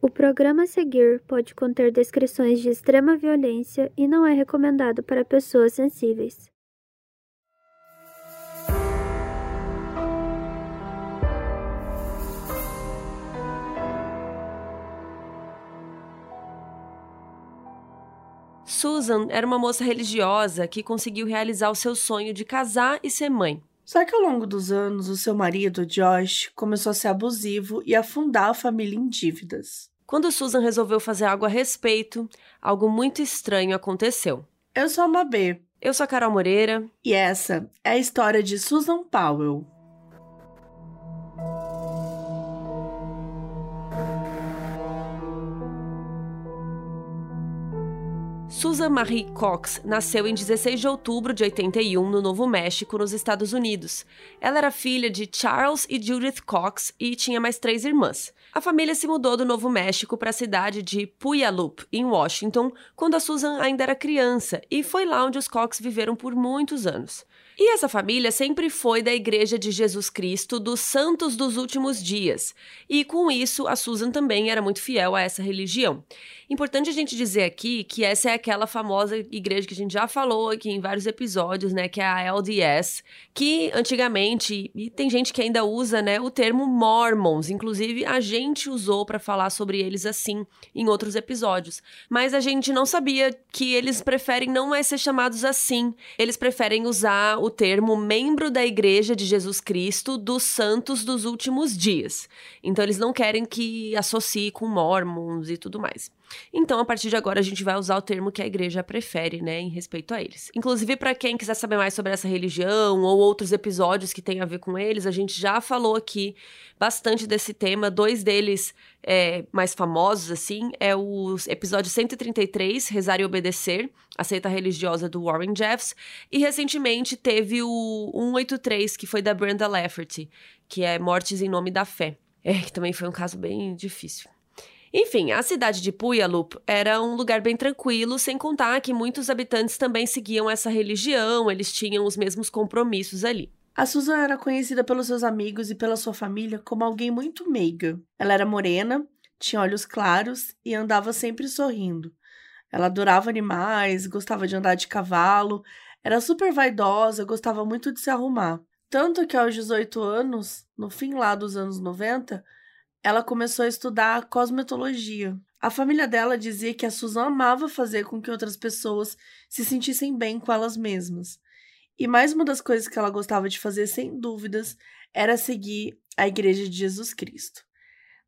O programa a seguir pode conter descrições de extrema violência e não é recomendado para pessoas sensíveis. Susan era uma moça religiosa que conseguiu realizar o seu sonho de casar e ser mãe. Só que ao longo dos anos, o seu marido, Josh, começou a ser abusivo e afundar a família em dívidas. Quando Susan resolveu fazer algo a respeito, algo muito estranho aconteceu. Eu sou a Mabê. Eu sou a Carol Moreira. E essa é a história de Susan Powell. Susan Marie Cox nasceu em 16 de outubro de 81 no Novo México, nos Estados Unidos. Ela era filha de Charles e Judith Cox e tinha mais três irmãs. A família se mudou do Novo México para a cidade de Puyallup, em Washington, quando a Susan ainda era criança, e foi lá onde os Cox viveram por muitos anos. E essa família sempre foi da Igreja de Jesus Cristo dos Santos dos Últimos Dias. E com isso, a Susan também era muito fiel a essa religião. Importante a gente dizer aqui que essa é aquela famosa igreja que a gente já falou aqui em vários episódios, né, que é a LDS, que antigamente, e tem gente que ainda usa, né, o termo Mormons, inclusive a gente usou para falar sobre eles assim em outros episódios, mas a gente não sabia que eles preferem não mais ser chamados assim. Eles preferem usar o termo membro da Igreja de Jesus Cristo dos Santos dos Últimos Dias. Então eles não querem que associe com Mormons e tudo mais. Então, a partir de agora, a gente vai usar o termo que a igreja prefere, né, em respeito a eles. Inclusive, para quem quiser saber mais sobre essa religião ou outros episódios que têm a ver com eles, a gente já falou aqui bastante desse tema. Dois deles é, mais famosos, assim, é o episódio 133, Rezar e Obedecer, a seita religiosa do Warren Jeffs, e recentemente teve o 183, que foi da Brenda Lafferty, que é Mortes em Nome da Fé. É, que também foi um caso bem difícil. Enfim, a cidade de Puyallup era um lugar bem tranquilo, sem contar que muitos habitantes também seguiam essa religião, eles tinham os mesmos compromissos ali. A Susan era conhecida pelos seus amigos e pela sua família como alguém muito meiga. Ela era morena, tinha olhos claros e andava sempre sorrindo. Ela adorava animais, gostava de andar de cavalo, era super vaidosa, gostava muito de se arrumar. Tanto que aos 18 anos, no fim lá dos anos 90, ela começou a estudar cosmetologia. A família dela dizia que a Susan amava fazer com que outras pessoas se sentissem bem com elas mesmas. E mais uma das coisas que ela gostava de fazer, sem dúvidas, era seguir a Igreja de Jesus Cristo.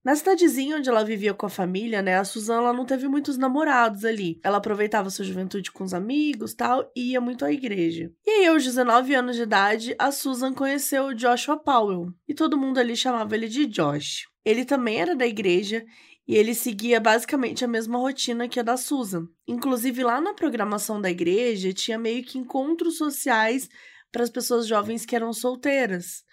Na cidadezinha onde ela vivia com a família, né, a Suzana não teve muitos namorados ali. Ela aproveitava sua juventude com os amigos, tal, e ia muito à igreja. E aí, aos 19 anos de idade, a Susan conheceu Joshua Powell, e todo mundo ali chamava ele de Josh. Ele também era da igreja e ele seguia basicamente a mesma rotina que a da Susan. Inclusive, lá na programação da igreja, tinha meio que encontros sociais para as pessoas jovens que eram solteiras.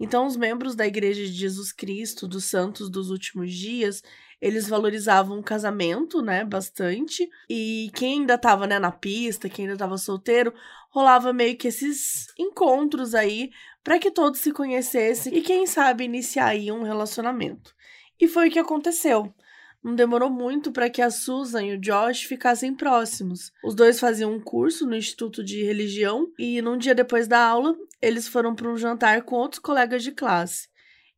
Então, os membros da Igreja de Jesus Cristo, dos Santos dos Últimos Dias, eles valorizavam o casamento, né, bastante. E quem ainda estava né, na pista, quem ainda estava solteiro, rolava meio que esses encontros aí para que todos se conhecessem e quem sabe iniciar aí um relacionamento. E foi o que aconteceu. Não demorou muito para que a Susan e o Josh ficassem próximos. Os dois faziam um curso no Instituto de Religião e num dia depois da aula, eles foram para um jantar com outros colegas de classe.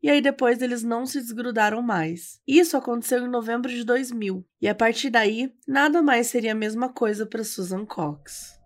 E aí depois eles não se desgrudaram mais. Isso aconteceu em novembro de 2000, e a partir daí, nada mais seria a mesma coisa para Susan Cox.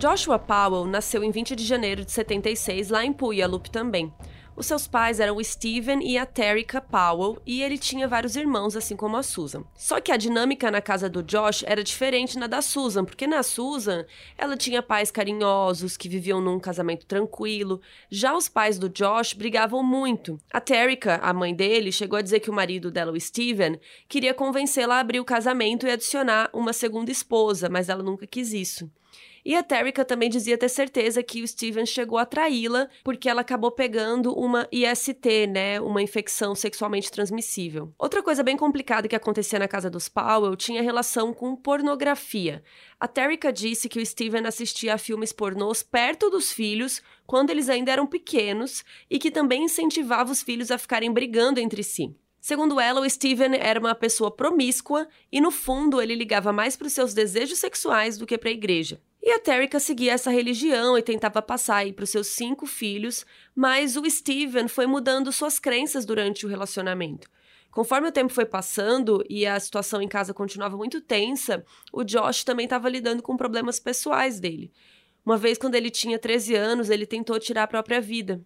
Joshua Powell nasceu em 20 de janeiro de 76 lá em Puyallup também. Os seus pais eram o Steven e a Terrica Powell, e ele tinha vários irmãos, assim como a Susan. Só que a dinâmica na casa do Josh era diferente na da Susan, porque na Susan ela tinha pais carinhosos que viviam num casamento tranquilo. Já os pais do Josh brigavam muito. A Terrica, a mãe dele, chegou a dizer que o marido dela, o Steven, queria convencê-la a abrir o casamento e adicionar uma segunda esposa, mas ela nunca quis isso. E a Terrica também dizia ter certeza que o Steven chegou a traí-la porque ela acabou pegando uma IST, né, uma infecção sexualmente transmissível. Outra coisa bem complicada que acontecia na casa dos Powell tinha relação com pornografia. A Terrica disse que o Steven assistia a filmes pornôs perto dos filhos quando eles ainda eram pequenos e que também incentivava os filhos a ficarem brigando entre si. Segundo ela, o Steven era uma pessoa promíscua e, no fundo, ele ligava mais para os seus desejos sexuais do que para a igreja. E a Terrica seguia essa religião e tentava passar para os seus cinco filhos, mas o Steven foi mudando suas crenças durante o relacionamento. Conforme o tempo foi passando e a situação em casa continuava muito tensa, o Josh também estava lidando com problemas pessoais dele. Uma vez, quando ele tinha 13 anos, ele tentou tirar a própria vida.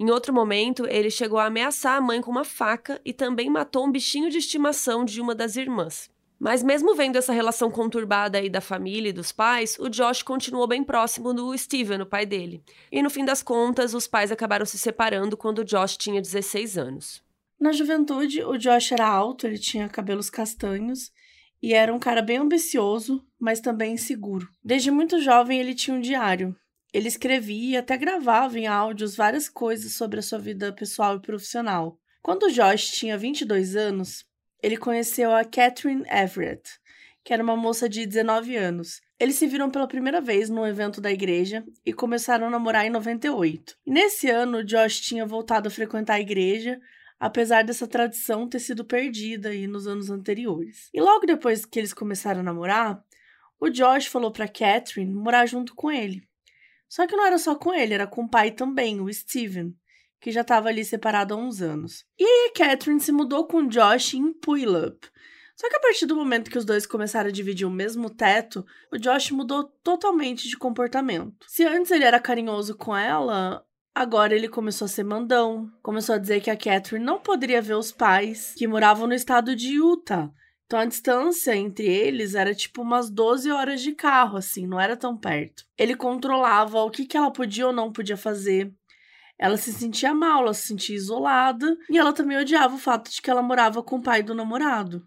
Em outro momento, ele chegou a ameaçar a mãe com uma faca e também matou um bichinho de estimação de uma das irmãs. Mas mesmo vendo essa relação conturbada aí da família e dos pais, o Josh continuou bem próximo do Steven, o pai dele. E no fim das contas, os pais acabaram se separando quando o Josh tinha 16 anos. Na juventude, o Josh era alto, ele tinha cabelos castanhos e era um cara bem ambicioso, mas também inseguro. Desde muito jovem, ele tinha um diário. Ele escrevia e até gravava em áudios várias coisas sobre a sua vida pessoal e profissional. Quando Josh tinha 22 anos, ele conheceu a Catherine Everett, que era uma moça de 19 anos. Eles se viram pela primeira vez num evento da igreja e começaram a namorar em 98. E nesse ano, Josh tinha voltado a frequentar a igreja, apesar dessa tradição ter sido perdida aí nos anos anteriores. E logo depois que eles começaram a namorar, o Josh falou para Catherine morar junto com ele. Só que não era só com ele, era com o pai também, o Steven, que já estava ali separado há uns anos. E aí a Catherine se mudou com Josh em Puyallup. Só que a partir do momento que os dois começaram a dividir o mesmo teto, o Josh mudou totalmente de comportamento. Se antes ele era carinhoso com ela, Agora ele começou a ser mandão, começou a dizer que a Catherine não poderia ver os pais, que moravam no estado de Utah, então a distância entre eles era tipo umas 12 horas de carro, assim, não era tão perto. Ele controlava o que, que ela podia ou não podia fazer. Ela se sentia mal, ela se sentia isolada e ela também odiava o fato de que ela morava com o pai do namorado.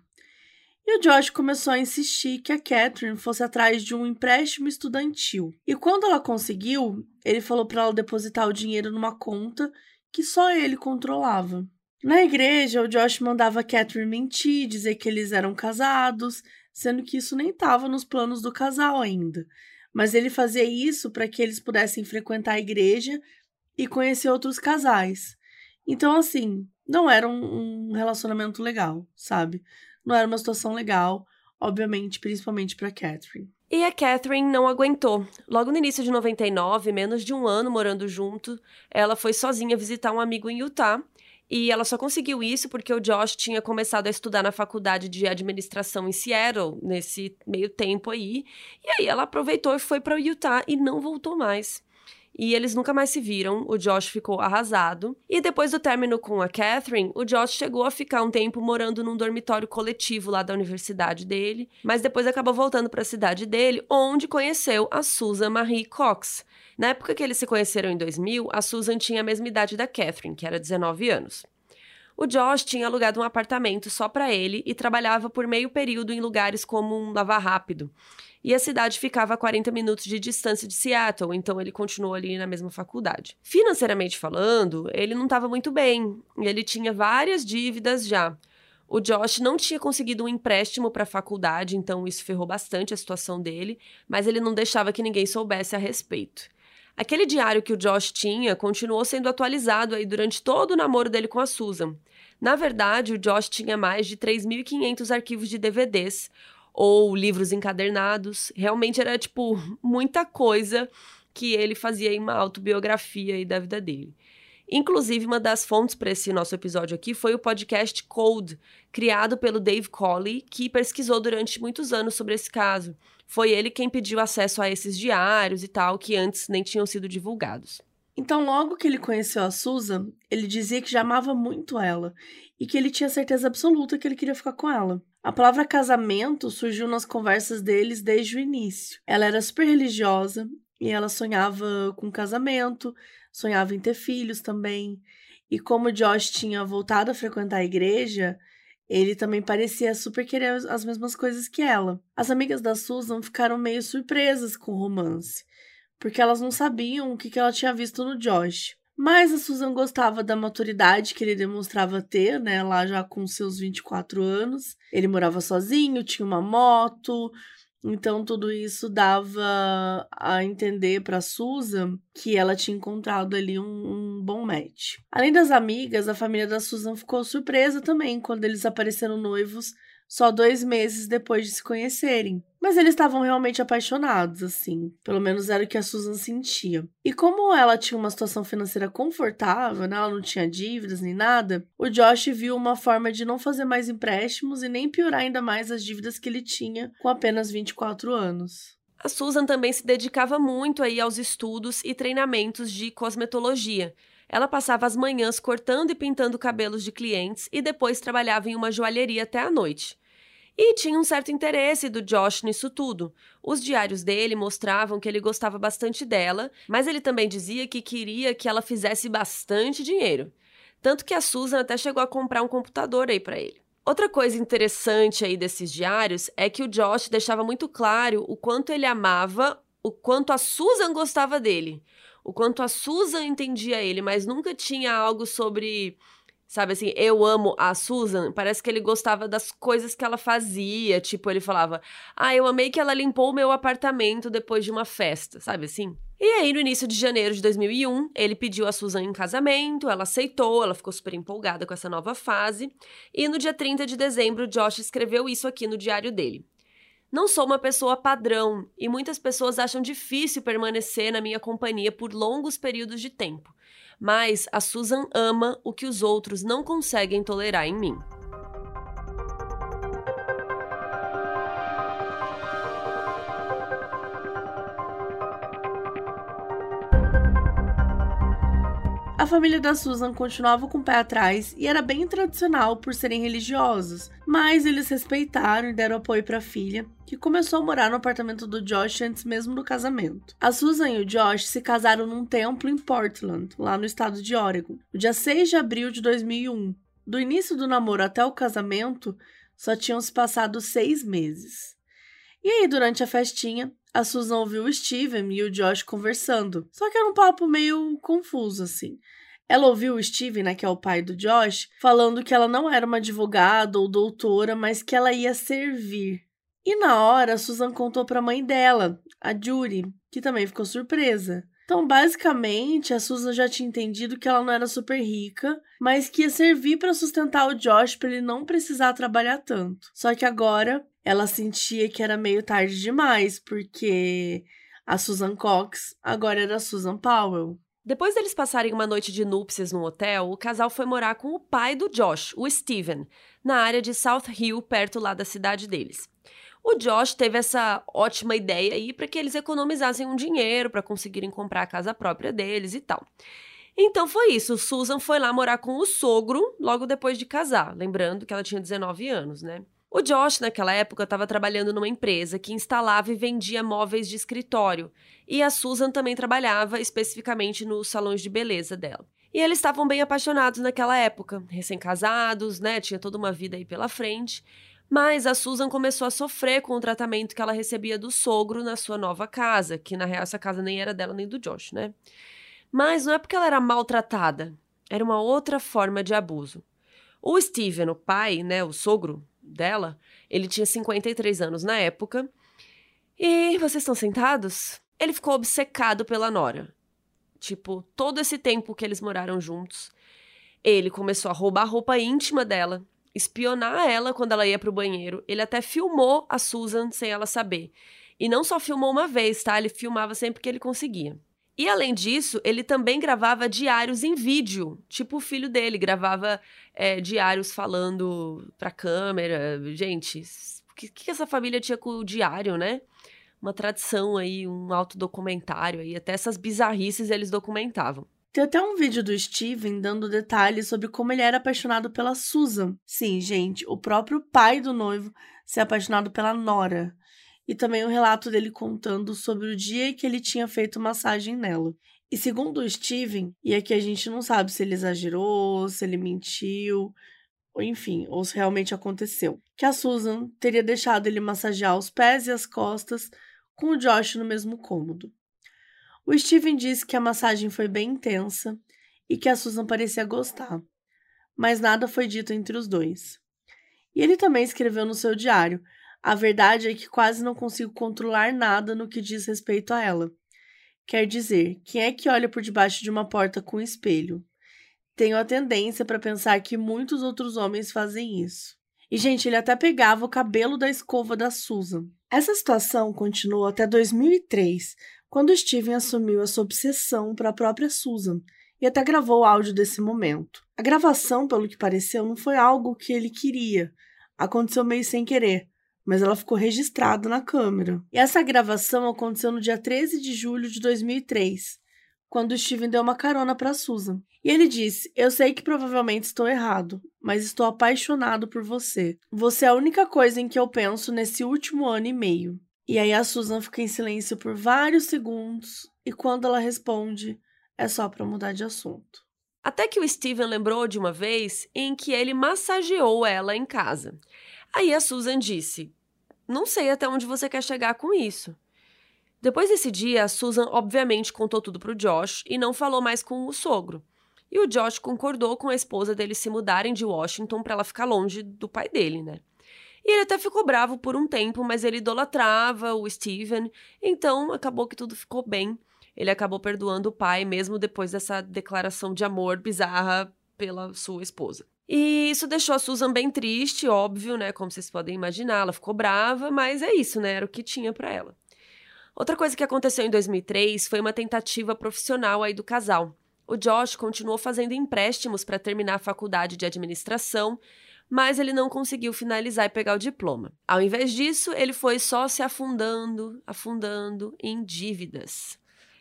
E o Josh começou a insistir que a Catherine fosse atrás de um empréstimo estudantil. E quando ela conseguiu, ele falou para ela depositar o dinheiro numa conta que só ele controlava. Na igreja, o Josh mandava Catherine mentir, dizer que eles eram casados, sendo que isso nem estava nos planos do casal ainda. Mas ele fazia isso para que eles pudessem frequentar a igreja e conhecer outros casais. Então, assim, não era um, um relacionamento legal, sabe? Não era uma situação legal, obviamente, principalmente para Catherine. E a Catherine não aguentou. Logo no início de 99, menos de um ano morando junto, ela foi sozinha visitar um amigo em Utah e ela só conseguiu isso porque o Josh tinha começado a estudar na faculdade de administração em Seattle, nesse meio tempo aí. E aí ela aproveitou e foi para Utah e não voltou mais. E eles nunca mais se viram, o Josh ficou arrasado. E depois do término com a Catherine, o Josh chegou a ficar um tempo morando num dormitório coletivo lá da universidade dele, mas depois acabou voltando para a cidade dele, onde conheceu a Susan Marie Cox. Na época que eles se conheceram em 2000, a Susan tinha a mesma idade da Catherine, que era 19 anos. O Josh tinha alugado um apartamento só para ele e trabalhava por meio período em lugares como um lavar rápido. E a cidade ficava a 40 minutos de distância de Seattle, então ele continuou ali na mesma faculdade. Financeiramente falando, ele não estava muito bem, ele tinha várias dívidas já. O Josh não tinha conseguido um empréstimo para a faculdade, então isso ferrou bastante a situação dele, mas ele não deixava que ninguém soubesse a respeito. Aquele diário que o Josh tinha continuou sendo atualizado aí durante todo o namoro dele com a Susan. Na verdade, o Josh tinha mais de 3.500 arquivos de DVDs ou livros encadernados. Realmente era, tipo, muita coisa que ele fazia em uma autobiografia aí da vida dele. Inclusive, uma das fontes para esse nosso episódio aqui foi o podcast Code, criado pelo Dave Colley, que pesquisou durante muitos anos sobre esse caso. Foi ele quem pediu acesso a esses diários e tal, que antes nem tinham sido divulgados. Então, logo que ele conheceu a Susan, ele dizia que já amava muito ela e que ele tinha certeza absoluta que ele queria ficar com ela. A palavra casamento surgiu nas conversas deles desde o início. Ela era super religiosa e ela sonhava com casamento, sonhava em ter filhos também. E como Josh tinha voltado a frequentar a igreja, ele também parecia super querer as mesmas coisas que ela. As amigas da Susan ficaram meio surpresas com o romance, porque elas não sabiam o que ela tinha visto no Josh. Mas a Susan gostava da maturidade que ele demonstrava ter, né, lá já com seus 24 anos. Ele morava sozinho, tinha uma moto, então tudo isso dava a entender para Susan que ela tinha encontrado ali um, um, bom match. Além das amigas, a família da Susan ficou surpresa também quando eles apareceram noivos só dois meses depois de se conhecerem. Mas eles estavam realmente apaixonados, assim. Pelo menos era o que a Susan sentia. E como ela tinha uma situação financeira confortável, né? Ela não tinha dívidas nem nada, o Josh viu uma forma de não fazer mais empréstimos e nem piorar ainda mais as dívidas que ele tinha com apenas 24 anos. A Susan também se dedicava muito aí aos estudos e treinamentos de cosmetologia. Ela passava as manhãs cortando e pintando cabelos de clientes e depois trabalhava em uma joalheria até a noite. E tinha um certo interesse do Josh nisso tudo. Os diários dele mostravam que ele gostava bastante dela, mas ele também dizia que queria que ela fizesse bastante dinheiro. Tanto que a Susan até chegou a comprar um computador aí para ele. Outra coisa interessante aí desses diários é que o Josh deixava muito claro o quanto ele amava, o quanto a Susan gostava dele o quanto a Susan entendia ele, mas nunca tinha algo sobre. Sabe assim, eu amo a Susan. Parece que ele gostava das coisas que ela fazia. Tipo, ele falava: Ah, eu amei que ela limpou o meu apartamento depois de uma festa, sabe assim? E aí, no início de janeiro de 2001, ele pediu a Susan em casamento, ela aceitou, ela ficou super empolgada com essa nova fase. E no dia 30 de dezembro, Josh escreveu isso aqui no diário dele. Não sou uma pessoa padrão e muitas pessoas acham difícil permanecer na minha companhia por longos períodos de tempo. Mas a Susan ama o que os outros não conseguem tolerar em mim. Família da Susan continuava com o pé atrás e era bem tradicional por serem religiosos, mas eles respeitaram e deram apoio para a filha, que começou a morar no apartamento do Josh antes mesmo do casamento. A Susan e o Josh se casaram num templo em Portland, lá no estado de Oregon, no dia 6 de abril de 2001. Do início do namoro até o casamento, só tinham se passado seis meses. E aí, durante a festinha, a Susan ouviu o Steven e o Josh conversando. Só que era um papo meio confuso, assim. Ela ouviu o Steven, né, que é o pai do Josh, falando que ela não era uma advogada ou doutora, mas que ela ia servir. E na hora, Susan contou para a mãe dela, a Judy, que também ficou surpresa. Então, basicamente, a Susan já tinha entendido que ela não era super rica, mas que ia servir para sustentar o Josh para ele não precisar trabalhar tanto. Só que agora ela sentia que era meio tarde demais, porque a Susan Cox agora era a Susan Powell. Depois deles passarem uma noite de núpcias no hotel, o casal foi morar com o pai do Josh, o Steven, na área de South Hill, perto lá da cidade deles. O Josh teve essa ótima ideia aí para que eles economizassem um dinheiro para conseguirem comprar a casa própria deles e tal. Então foi isso, Susan foi lá morar com o sogro logo depois de casar, lembrando que ela tinha 19 anos, né? O Josh, naquela época, estava trabalhando numa empresa que instalava e vendia móveis de escritório, e a Susan também trabalhava especificamente nos salões de beleza dela. E eles estavam bem apaixonados naquela época, recém-casados, né? Tinha toda uma vida aí pela frente. Mas a Susan começou a sofrer com o tratamento que ela recebia do sogro na sua nova casa, que na real essa casa nem era dela nem do Josh, né? Mas não é porque ela era maltratada, era uma outra forma de abuso. O Steven, o pai, né, o sogro, dela, ele tinha 53 anos na época. E vocês estão sentados? Ele ficou obcecado pela Nora. Tipo, todo esse tempo que eles moraram juntos, ele começou a roubar a roupa íntima dela, espionar ela quando ela ia pro banheiro. Ele até filmou a Susan sem ela saber. E não só filmou uma vez, tá? Ele filmava sempre que ele conseguia. E além disso, ele também gravava diários em vídeo, tipo o filho dele gravava é, diários falando pra câmera. Gente, o que, que essa família tinha com o diário, né? Uma tradição aí, um autodocumentário aí, até essas bizarrices eles documentavam. Tem até um vídeo do Steven dando detalhes sobre como ele era apaixonado pela Susan. Sim, gente, o próprio pai do noivo se apaixonado pela Nora e também um relato dele contando sobre o dia que ele tinha feito massagem nela. E segundo o Steven, e aqui a gente não sabe se ele exagerou, se ele mentiu, ou enfim, ou se realmente aconteceu, que a Susan teria deixado ele massagear os pés e as costas com o Josh no mesmo cômodo. O Steven disse que a massagem foi bem intensa e que a Susan parecia gostar, mas nada foi dito entre os dois. E ele também escreveu no seu diário: A verdade é que quase não consigo controlar nada no que diz respeito a ela. Quer dizer, quem é que olha por debaixo de uma porta com um espelho? Tenho a tendência para pensar que muitos outros homens fazem isso. E, gente, ele até pegava o cabelo da escova da Susan. Essa situação continuou até 2003, quando Steven assumiu essa obsessão para a própria Susan e até gravou o áudio desse momento. A gravação, pelo que pareceu, não foi algo que ele queria. Aconteceu meio sem querer, mas ela ficou registrada na câmera. E essa gravação aconteceu no dia 13 de julho de 2003, quando Steven deu uma carona para Susan. E ele disse: Eu sei que provavelmente estou errado, mas estou apaixonado por você. Você é a única coisa em que eu penso nesse último ano e meio. E aí a Susan fica em silêncio por vários segundos, e quando ela responde, é só para mudar de assunto. Até que o Steven lembrou de uma vez em que ele massageou ela em casa. Aí a Susan disse: Não sei até onde você quer chegar com isso. Depois desse dia, a Susan obviamente contou tudo pro Josh e não falou mais com o sogro. E o Josh concordou com a esposa dele se mudarem de Washington para ela ficar longe do pai dele, né? E ele até ficou bravo por um tempo, mas ele idolatrava o Steven, então acabou que tudo ficou bem. Ele acabou perdoando o pai, mesmo depois dessa declaração de amor bizarra pela sua esposa. E isso deixou a Susan bem triste, óbvio, né? Como vocês podem imaginar, ela ficou brava, mas é isso, né? Era o que tinha para ela. Outra coisa que aconteceu em 2003 foi uma tentativa profissional aí do casal. O Josh continuou fazendo empréstimos para terminar a faculdade de administração, mas ele não conseguiu finalizar e pegar o diploma. Ao invés disso, ele foi só se afundando, afundando em dívidas.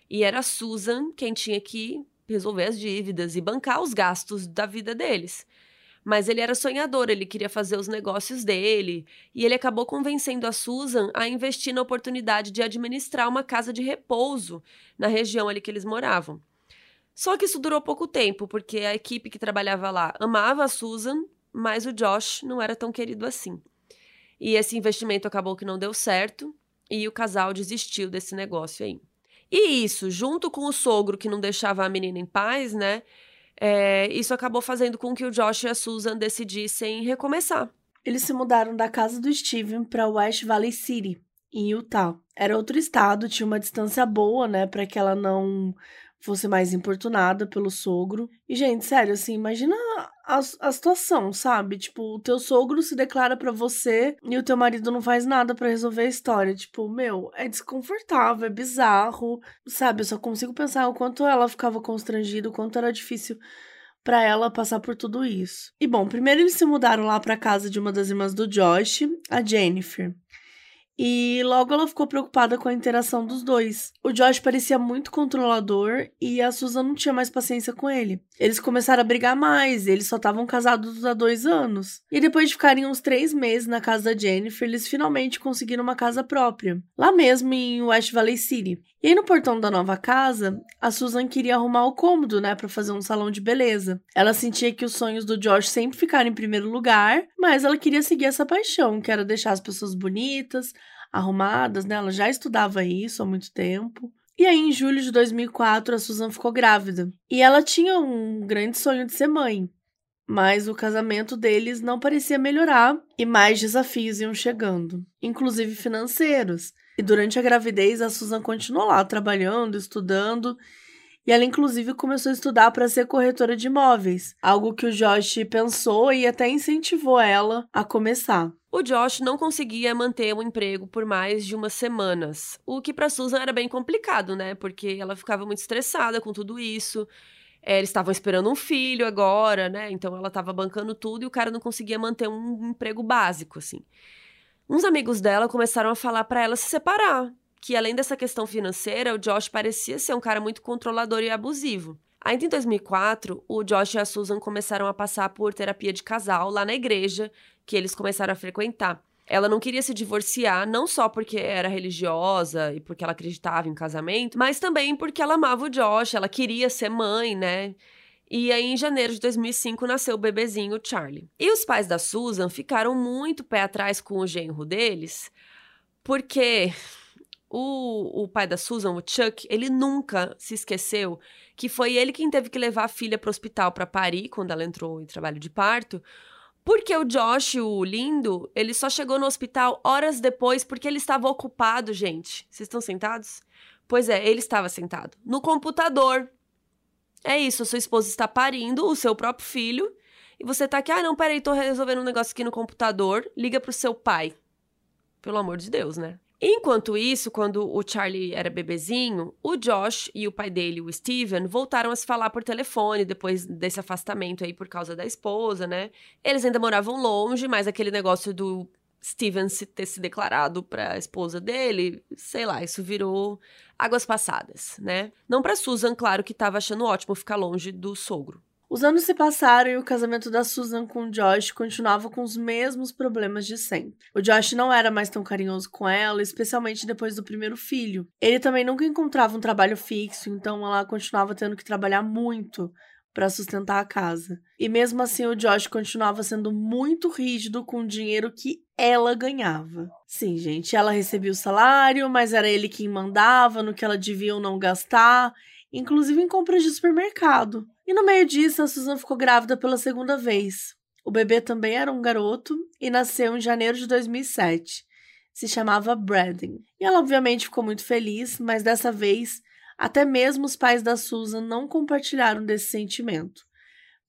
E era Susan quem tinha que resolver as dívidas e bancar os gastos da vida deles. Mas ele era sonhador, ele queria fazer os negócios dele, e ele acabou convencendo a Susan a investir na oportunidade de administrar uma casa de repouso na região ali que eles moravam. Só que isso durou pouco tempo, porque a equipe que trabalhava lá amava a Susan, mas o Josh não era tão querido assim. E esse investimento acabou que não deu certo e o casal desistiu desse negócio aí. E isso, junto com o sogro que não deixava a menina em paz, né? É, isso acabou fazendo com que o Josh e a Susan decidissem recomeçar. Eles se mudaram da casa do Steven para West Valley City, em Utah. Era outro estado, tinha uma distância boa, né, para que ela não fosse mais importunada pelo sogro. E, gente, sério, assim, imagina a, a situação, sabe? Tipo, o teu sogro se declara para você e o teu marido não faz nada para resolver a história. Tipo, meu, é desconfortável, é bizarro, sabe? Eu só consigo pensar o quanto ela ficava constrangida, o quanto era difícil para ela passar por tudo isso. E bom, primeiro eles se mudaram lá para casa de uma das irmãs do Josh, a Jennifer. E logo ela ficou preocupada com a interação dos dois. O Josh parecia muito controlador e a Susan não tinha mais paciência com ele. Eles começaram a brigar mais, eles só estavam casados há dois anos. E depois de ficarem uns três meses na casa da Jennifer, eles finalmente conseguiram uma casa própria, lá mesmo em West Valley City. E aí no portão da nova casa, a Susan queria arrumar o cômodo, né, para fazer um salão de beleza. Ela sentia que os sonhos do Josh sempre ficaram em primeiro lugar, mas ela queria seguir essa paixão, que era deixar as pessoas bonitas, arrumadas, né? Ela já estudava isso há muito tempo. E aí, em julho de 2004, a Susan ficou grávida. E ela tinha um grande sonho de ser mãe. Mas o casamento deles não parecia melhorar e mais desafios iam chegando, inclusive financeiros. E durante a gravidez, a Susan continuou lá trabalhando, estudando e ela, inclusive, começou a estudar para ser corretora de imóveis, algo que o Josh pensou e até incentivou ela a começar. O Josh não conseguia manter um emprego por mais de umas semanas, o que para Susan era bem complicado, né? Porque ela ficava muito estressada com tudo isso. É, eles estavam esperando um filho agora, né? Então ela estava bancando tudo e o cara não conseguia manter um emprego básico, assim. Uns amigos dela começaram a falar para ela se separar, que além dessa questão financeira, o Josh parecia ser um cara muito controlador e abusivo. Ainda em 2004, o Josh e a Susan começaram a passar por terapia de casal lá na igreja que eles começaram a frequentar. Ela não queria se divorciar, não só porque era religiosa e porque ela acreditava em casamento, mas também porque ela amava o Josh, ela queria ser mãe, né? E aí, em janeiro de 2005, nasceu o bebezinho Charlie. E os pais da Susan ficaram muito pé atrás com o genro deles, porque o, o pai da Susan, o Chuck, ele nunca se esqueceu que foi ele quem teve que levar a filha para o hospital para parir quando ela entrou em trabalho de parto. Porque o Josh, o lindo, ele só chegou no hospital horas depois porque ele estava ocupado, gente. Vocês estão sentados? Pois é, ele estava sentado no computador. É isso, a sua esposa está parindo o seu próprio filho e você tá aqui, ah, não, peraí, tô resolvendo um negócio aqui no computador, liga pro seu pai. Pelo amor de Deus, né? Enquanto isso, quando o Charlie era bebezinho, o Josh e o pai dele, o Steven, voltaram a se falar por telefone depois desse afastamento aí por causa da esposa, né? Eles ainda moravam longe, mas aquele negócio do Steven se ter se declarado para a esposa dele, sei lá, isso virou águas passadas, né? Não para Susan, claro que estava achando ótimo ficar longe do sogro. Os anos se passaram e o casamento da Susan com o Josh continuava com os mesmos problemas de sempre. O Josh não era mais tão carinhoso com ela, especialmente depois do primeiro filho. Ele também nunca encontrava um trabalho fixo, então ela continuava tendo que trabalhar muito para sustentar a casa. E mesmo assim, o Josh continuava sendo muito rígido com o dinheiro que ela ganhava. Sim, gente, ela recebia o salário, mas era ele quem mandava no que ela devia ou não gastar, inclusive em compras de supermercado. E no meio disso, a Susan ficou grávida pela segunda vez. O bebê também era um garoto e nasceu em janeiro de 2007. Se chamava Braden. E ela obviamente ficou muito feliz, mas dessa vez, até mesmo os pais da Susan não compartilharam desse sentimento.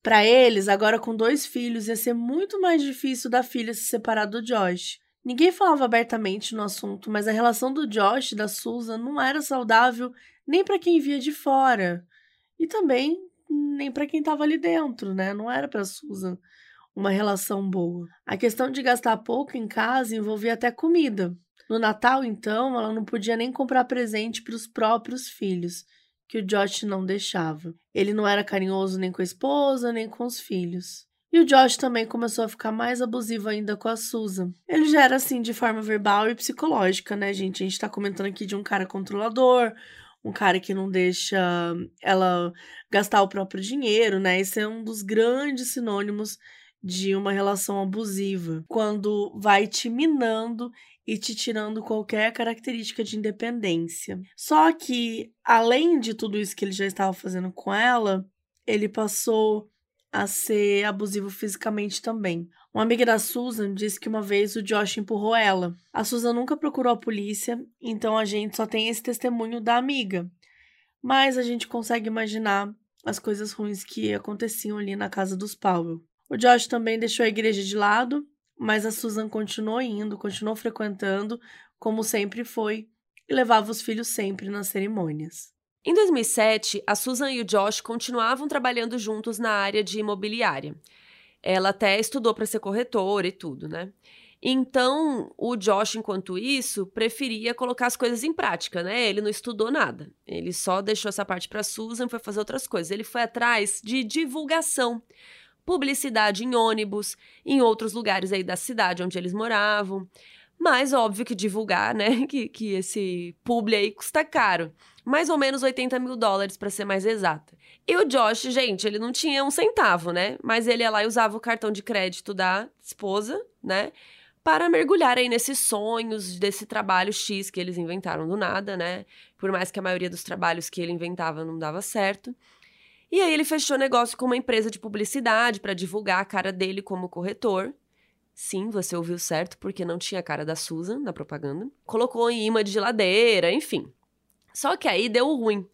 Para eles, agora com dois filhos, ia ser muito mais difícil da filha se separar do Josh. Ninguém falava abertamente no assunto, mas a relação do Josh e da Susan não era saudável nem para quem via de fora. E também nem para quem estava ali dentro, né? Não era para Susan uma relação boa. A questão de gastar pouco em casa envolvia até comida. No Natal, então, ela não podia nem comprar presente para os próprios filhos, que o Josh não deixava. Ele não era carinhoso nem com a esposa, nem com os filhos. E o Josh também começou a ficar mais abusivo ainda com a Susan. Ele já era assim de forma verbal e psicológica, né, gente? A gente tá comentando aqui de um cara controlador, um cara que não deixa ela gastar o próprio dinheiro, né? Esse é um dos grandes sinônimos de uma relação abusiva, quando vai te minando e te tirando qualquer característica de independência. Só que, além de tudo isso que ele já estava fazendo com ela, ele passou a ser abusivo fisicamente também. Uma amiga da Susan disse que uma vez o Josh empurrou ela. A Susan nunca procurou a polícia, então a gente só tem esse testemunho da amiga. Mas a gente consegue imaginar as coisas ruins que aconteciam ali na casa dos Powell. O Josh também deixou a igreja de lado, mas a Susan continuou indo, continuou frequentando, como sempre foi, e levava os filhos sempre nas cerimônias. Em 2007, a Susan e o Josh continuavam trabalhando juntos na área de imobiliária. Ela até estudou para ser corretora e tudo, né? Então, o Josh, enquanto isso, preferia colocar as coisas em prática, né? Ele não estudou nada. Ele só deixou essa parte para Susan e foi fazer outras coisas. Ele foi atrás de divulgação, publicidade em ônibus, em outros lugares aí da cidade onde eles moravam. Mas óbvio que divulgar, né? Que, que esse publi aí custa caro mais ou menos 80 mil dólares, para ser mais exata. E o Josh, gente, ele não tinha um centavo, né? Mas ele ia lá e usava o cartão de crédito da esposa, né? Para mergulhar aí nesses sonhos desse trabalho X que eles inventaram do nada, né? Por mais que a maioria dos trabalhos que ele inventava não dava certo. E aí ele fechou negócio com uma empresa de publicidade para divulgar a cara dele como corretor. Sim, você ouviu certo, porque não tinha a cara da Susan na propaganda. Colocou em imã de geladeira, enfim. Só que aí deu ruim.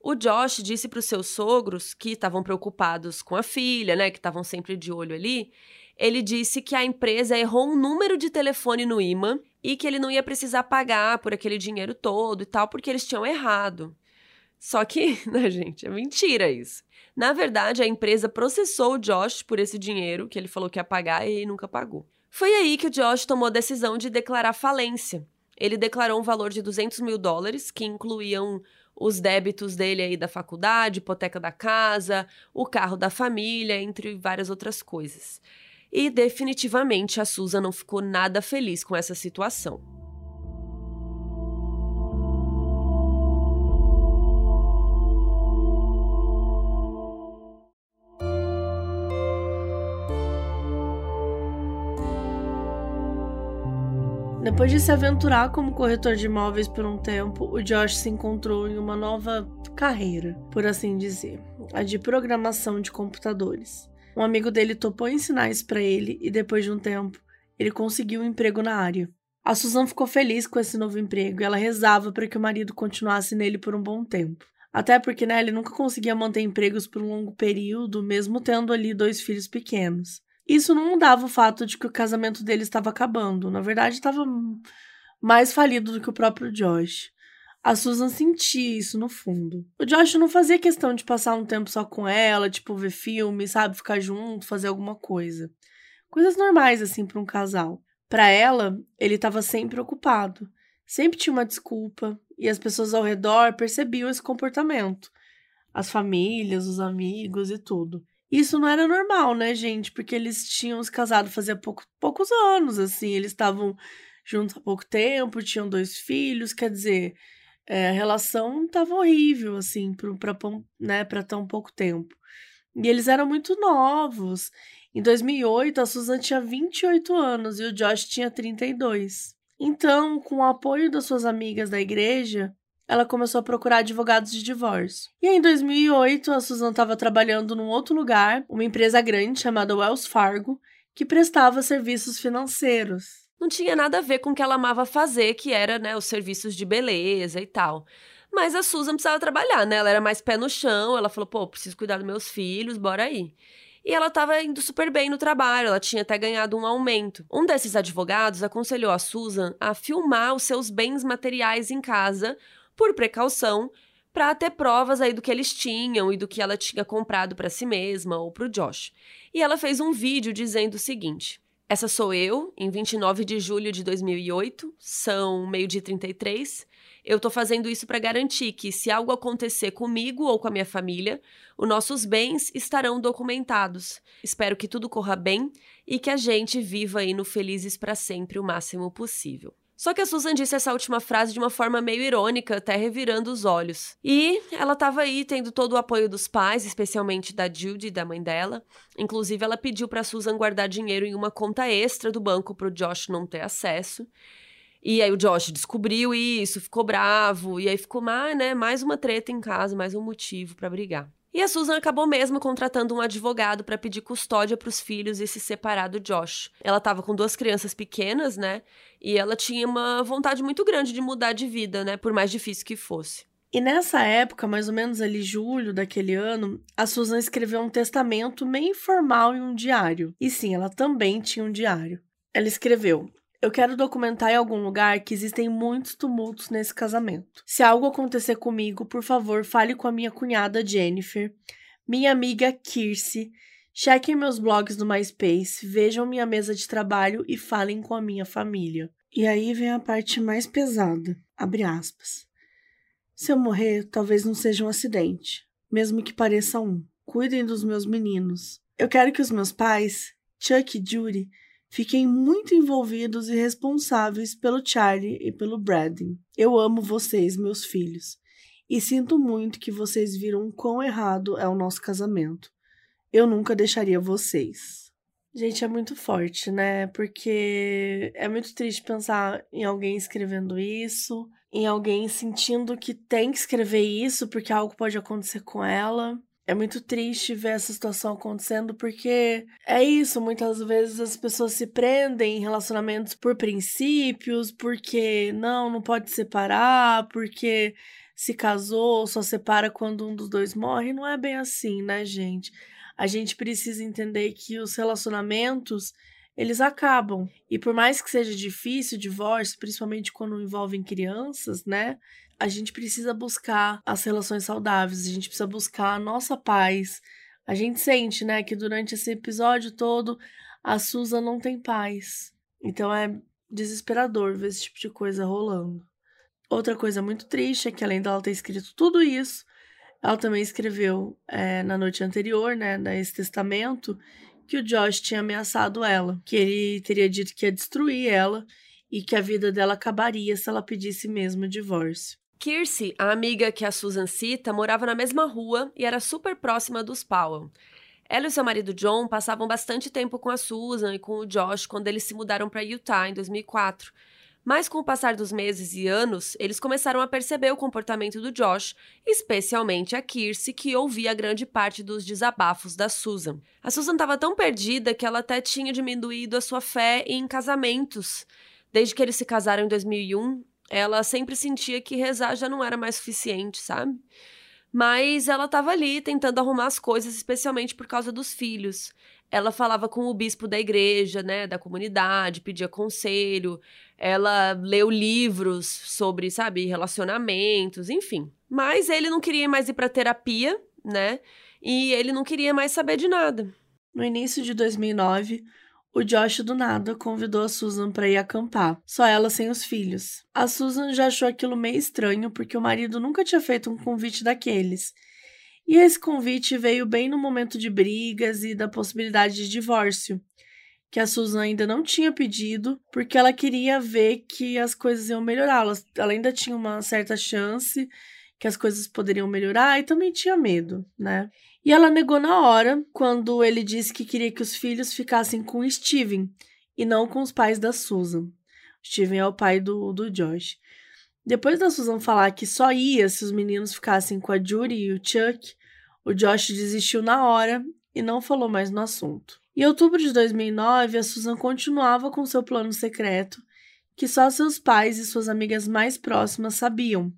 O Josh disse para os seus sogros, que estavam preocupados com a filha, né, que estavam sempre de olho ali, ele disse que a empresa errou um número de telefone no imã e que ele não ia precisar pagar por aquele dinheiro todo e tal, porque eles tinham errado. Só que, né, gente, é mentira isso. Na verdade, a empresa processou o Josh por esse dinheiro que ele falou que ia pagar e nunca pagou. Foi aí que o Josh tomou a decisão de declarar falência ele declarou um valor de 200 mil dólares, que incluíam os débitos dele aí da faculdade, hipoteca da casa, o carro da família, entre várias outras coisas. E definitivamente a Susan não ficou nada feliz com essa situação. Depois de se aventurar como corretor de imóveis por um tempo, o Josh se encontrou em uma nova carreira, por assim dizer, a de programação de computadores. Um amigo dele topou ensinar isso para ele e depois de um tempo, ele conseguiu um emprego na área. A Susan ficou feliz com esse novo emprego e ela rezava para que o marido continuasse nele por um bom tempo. Até porque né, ele nunca conseguia manter empregos por um longo período, mesmo tendo ali dois filhos pequenos. Isso não mudava o fato de que o casamento dele estava acabando. Na verdade, estava mais falido do que o próprio Josh. A Susan sentia isso no fundo. O Josh não fazia questão de passar um tempo só com ela, tipo ver filme, sabe, ficar junto, fazer alguma coisa. Coisas normais assim para um casal. Para ela, ele estava sempre ocupado. Sempre tinha uma desculpa, e as pessoas ao redor percebiam esse comportamento. As famílias, os amigos e tudo. Isso não era normal, né, gente? Porque eles tinham se casado fazia pouco, poucos anos, assim. Eles estavam juntos há pouco tempo, tinham dois filhos, quer dizer, é, a relação estava horrível, assim, para né, tão pouco tempo. E eles eram muito novos. Em 2008, a Susan tinha 28 anos e o Josh tinha 32. Então, com o apoio das suas amigas da igreja, ela começou a procurar advogados de divórcio. E em 2008, a Susan estava trabalhando num outro lugar, uma empresa grande chamada Wells Fargo, que prestava serviços financeiros. Não tinha nada a ver com o que ela amava fazer, que era, né, os serviços de beleza e tal. Mas a Susan precisava trabalhar, né? Ela era mais pé no chão, ela falou, pô, preciso cuidar dos meus filhos, bora aí. E ela estava indo super bem no trabalho, ela tinha até ganhado um aumento. Um desses advogados aconselhou a Susan a filmar os seus bens materiais em casa, por precaução, para ter provas aí do que eles tinham e do que ela tinha comprado para si mesma ou para o Josh. E ela fez um vídeo dizendo o seguinte: Essa sou eu, em 29 de julho de 2008, são meio de 33. Eu tô fazendo isso para garantir que, se algo acontecer comigo ou com a minha família, os nossos bens estarão documentados. Espero que tudo corra bem e que a gente viva aí no felizes para sempre o máximo possível. Só que a Susan disse essa última frase de uma forma meio irônica, até revirando os olhos. E ela estava aí tendo todo o apoio dos pais, especialmente da Judy, da mãe dela. Inclusive, ela pediu para Susan guardar dinheiro em uma conta extra do banco para o Josh não ter acesso. E aí o Josh descobriu isso, ficou bravo, e aí ficou mais, né, mais uma treta em casa, mais um motivo para brigar. E a Susan acabou mesmo contratando um advogado para pedir custódia para os filhos e se separar do Josh. Ela estava com duas crianças pequenas, né? E ela tinha uma vontade muito grande de mudar de vida, né? Por mais difícil que fosse. E nessa época, mais ou menos ali julho daquele ano, a Susan escreveu um testamento meio informal em um diário. E sim, ela também tinha um diário. Ela escreveu: eu quero documentar em algum lugar que existem muitos tumultos nesse casamento. Se algo acontecer comigo, por favor, fale com a minha cunhada Jennifer, minha amiga Kirsi. Chequem meus blogs no MySpace, vejam minha mesa de trabalho e falem com a minha família. E aí vem a parte mais pesada. Abre aspas. Se eu morrer, talvez não seja um acidente, mesmo que pareça um. Cuidem dos meus meninos. Eu quero que os meus pais, Chuck e Judy, Fiquem muito envolvidos e responsáveis pelo Charlie e pelo Braden. Eu amo vocês, meus filhos, e sinto muito que vocês viram quão errado é o nosso casamento. Eu nunca deixaria vocês. Gente, é muito forte, né? Porque é muito triste pensar em alguém escrevendo isso, em alguém sentindo que tem que escrever isso porque algo pode acontecer com ela. É muito triste ver essa situação acontecendo porque é isso, muitas vezes as pessoas se prendem em relacionamentos por princípios, porque não, não pode separar, porque se casou, só separa quando um dos dois morre. Não é bem assim, né, gente? A gente precisa entender que os relacionamentos eles acabam. E por mais que seja difícil o divórcio, principalmente quando envolvem crianças, né? A gente precisa buscar as relações saudáveis, a gente precisa buscar a nossa paz. A gente sente, né, que durante esse episódio todo a Susan não tem paz. Então é desesperador ver esse tipo de coisa rolando. Outra coisa muito triste é que além dela ter escrito tudo isso, ela também escreveu é, na noite anterior, né, nesse testamento, que o Josh tinha ameaçado ela, que ele teria dito que ia destruir ela e que a vida dela acabaria se ela pedisse mesmo o divórcio. Kirsey, a amiga que a Susan cita, morava na mesma rua e era super próxima dos Powell. Ela e seu marido John passavam bastante tempo com a Susan e com o Josh quando eles se mudaram para Utah em 2004. Mas com o passar dos meses e anos, eles começaram a perceber o comportamento do Josh, especialmente a Kirsi, que ouvia grande parte dos desabafos da Susan. A Susan estava tão perdida que ela até tinha diminuído a sua fé em casamentos. Desde que eles se casaram em 2001, ela sempre sentia que rezar já não era mais suficiente, sabe? Mas ela estava ali tentando arrumar as coisas, especialmente por causa dos filhos. Ela falava com o bispo da igreja, né, da comunidade, pedia conselho. Ela leu livros sobre, sabe, relacionamentos, enfim. Mas ele não queria mais ir para terapia, né? E ele não queria mais saber de nada. No início de 2009, o Josh do nada convidou a Susan para ir acampar, só ela sem os filhos. A Susan já achou aquilo meio estranho porque o marido nunca tinha feito um convite daqueles. E esse convite veio bem no momento de brigas e da possibilidade de divórcio, que a Susan ainda não tinha pedido, porque ela queria ver que as coisas iam melhorar. Ela, ainda tinha uma certa chance que as coisas poderiam melhorar e também tinha medo, né? E ela negou na hora, quando ele disse que queria que os filhos ficassem com Steven e não com os pais da Susan. Steven é o pai do, do Josh. Depois da Susan falar que só ia se os meninos ficassem com a Judy e o Chuck, o Josh desistiu na hora e não falou mais no assunto. Em outubro de 2009, a Susan continuava com seu plano secreto, que só seus pais e suas amigas mais próximas sabiam,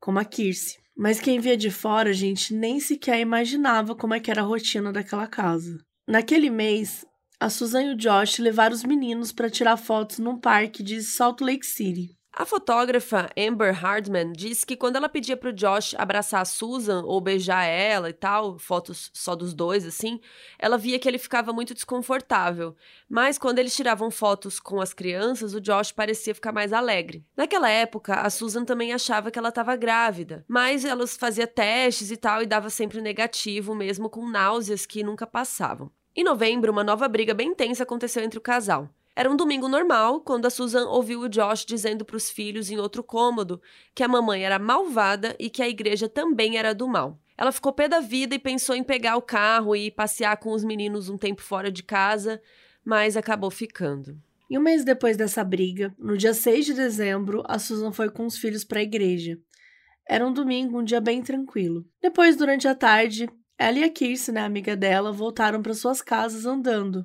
como a Kirsi. Mas quem via de fora, gente, nem sequer imaginava como é que era a rotina daquela casa. Naquele mês, a Susan e o Josh levaram os meninos para tirar fotos num parque de Salt Lake City. A fotógrafa Amber Hardman disse que quando ela pedia pro Josh abraçar a Susan ou beijar ela e tal, fotos só dos dois assim, ela via que ele ficava muito desconfortável. Mas quando eles tiravam fotos com as crianças, o Josh parecia ficar mais alegre. Naquela época, a Susan também achava que ela estava grávida, mas ela fazia testes e tal e dava sempre negativo, mesmo com náuseas que nunca passavam. Em novembro, uma nova briga bem tensa aconteceu entre o casal. Era um domingo normal quando a Susan ouviu o Josh dizendo para os filhos em outro cômodo que a mamãe era malvada e que a igreja também era do mal. Ela ficou pé da vida e pensou em pegar o carro e passear com os meninos um tempo fora de casa, mas acabou ficando. E um mês depois dessa briga, no dia 6 de dezembro, a Susan foi com os filhos para a igreja. Era um domingo, um dia bem tranquilo. Depois, durante a tarde, ela e a Kirsten, né, amiga dela, voltaram para suas casas andando.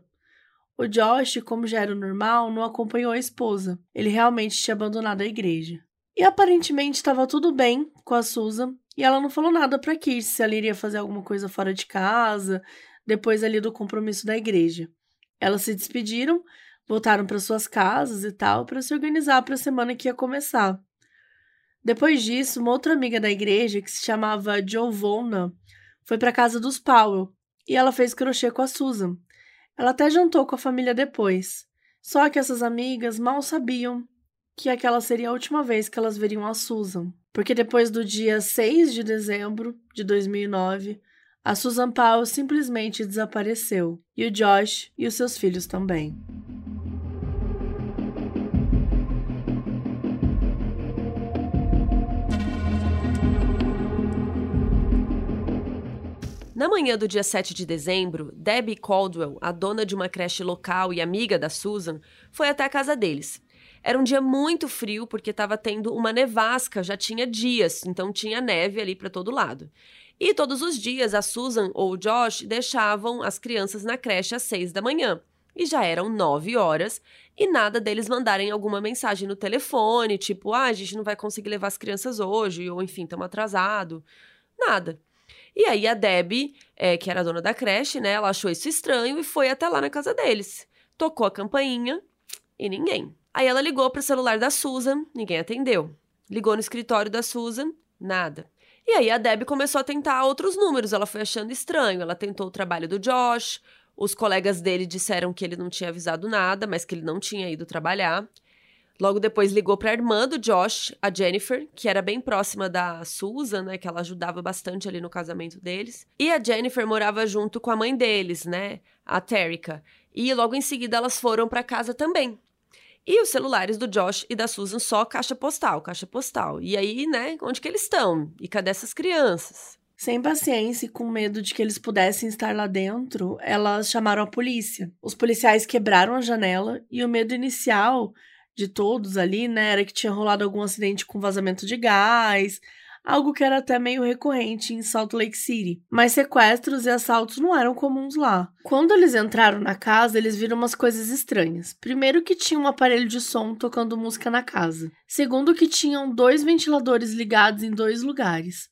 O Josh, como já era normal, não acompanhou a esposa. Ele realmente tinha abandonado a igreja. E aparentemente estava tudo bem com a Susan, e ela não falou nada para Kirsten se ela iria fazer alguma coisa fora de casa, depois ali do compromisso da igreja. Elas se despediram, voltaram para suas casas e tal, para se organizar para a semana que ia começar. Depois disso, uma outra amiga da igreja, que se chamava Giovanna, foi para casa dos Powell, e ela fez crochê com a Susan. Ela até jantou com a família depois. Só que essas amigas mal sabiam que aquela seria a última vez que elas veriam a Susan. Porque depois do dia 6 de dezembro de 2009, a Susan Powell simplesmente desapareceu. E o Josh e os seus filhos também. Na manhã do dia 7 de dezembro, Debbie Caldwell, a dona de uma creche local e amiga da Susan, foi até a casa deles. Era um dia muito frio porque estava tendo uma nevasca, já tinha dias, então tinha neve ali para todo lado. E todos os dias a Susan ou o Josh deixavam as crianças na creche às seis da manhã. E já eram nove horas e nada deles mandarem alguma mensagem no telefone, tipo, ah, a gente não vai conseguir levar as crianças hoje, ou enfim, estamos atrasado. Nada. E aí a Debbie, é, que era dona da creche, né, ela achou isso estranho e foi até lá na casa deles. Tocou a campainha e ninguém. Aí ela ligou para o celular da Susan, ninguém atendeu. Ligou no escritório da Susan, nada. E aí a Debbie começou a tentar outros números, ela foi achando estranho. Ela tentou o trabalho do Josh, os colegas dele disseram que ele não tinha avisado nada, mas que ele não tinha ido trabalhar. Logo depois ligou para a irmã do Josh, a Jennifer, que era bem próxima da Susan, né, que ela ajudava bastante ali no casamento deles. E a Jennifer morava junto com a mãe deles, né, a Terrica. E logo em seguida elas foram para casa também. E os celulares do Josh e da Susan só caixa postal, caixa postal. E aí, né, onde que eles estão? E cadê essas crianças? Sem paciência e com medo de que eles pudessem estar lá dentro, elas chamaram a polícia. Os policiais quebraram a janela e o medo inicial de todos ali, né, era que tinha rolado algum acidente com vazamento de gás, algo que era até meio recorrente em Salt Lake City. Mas sequestros e assaltos não eram comuns lá. Quando eles entraram na casa, eles viram umas coisas estranhas. Primeiro que tinha um aparelho de som tocando música na casa. Segundo que tinham dois ventiladores ligados em dois lugares.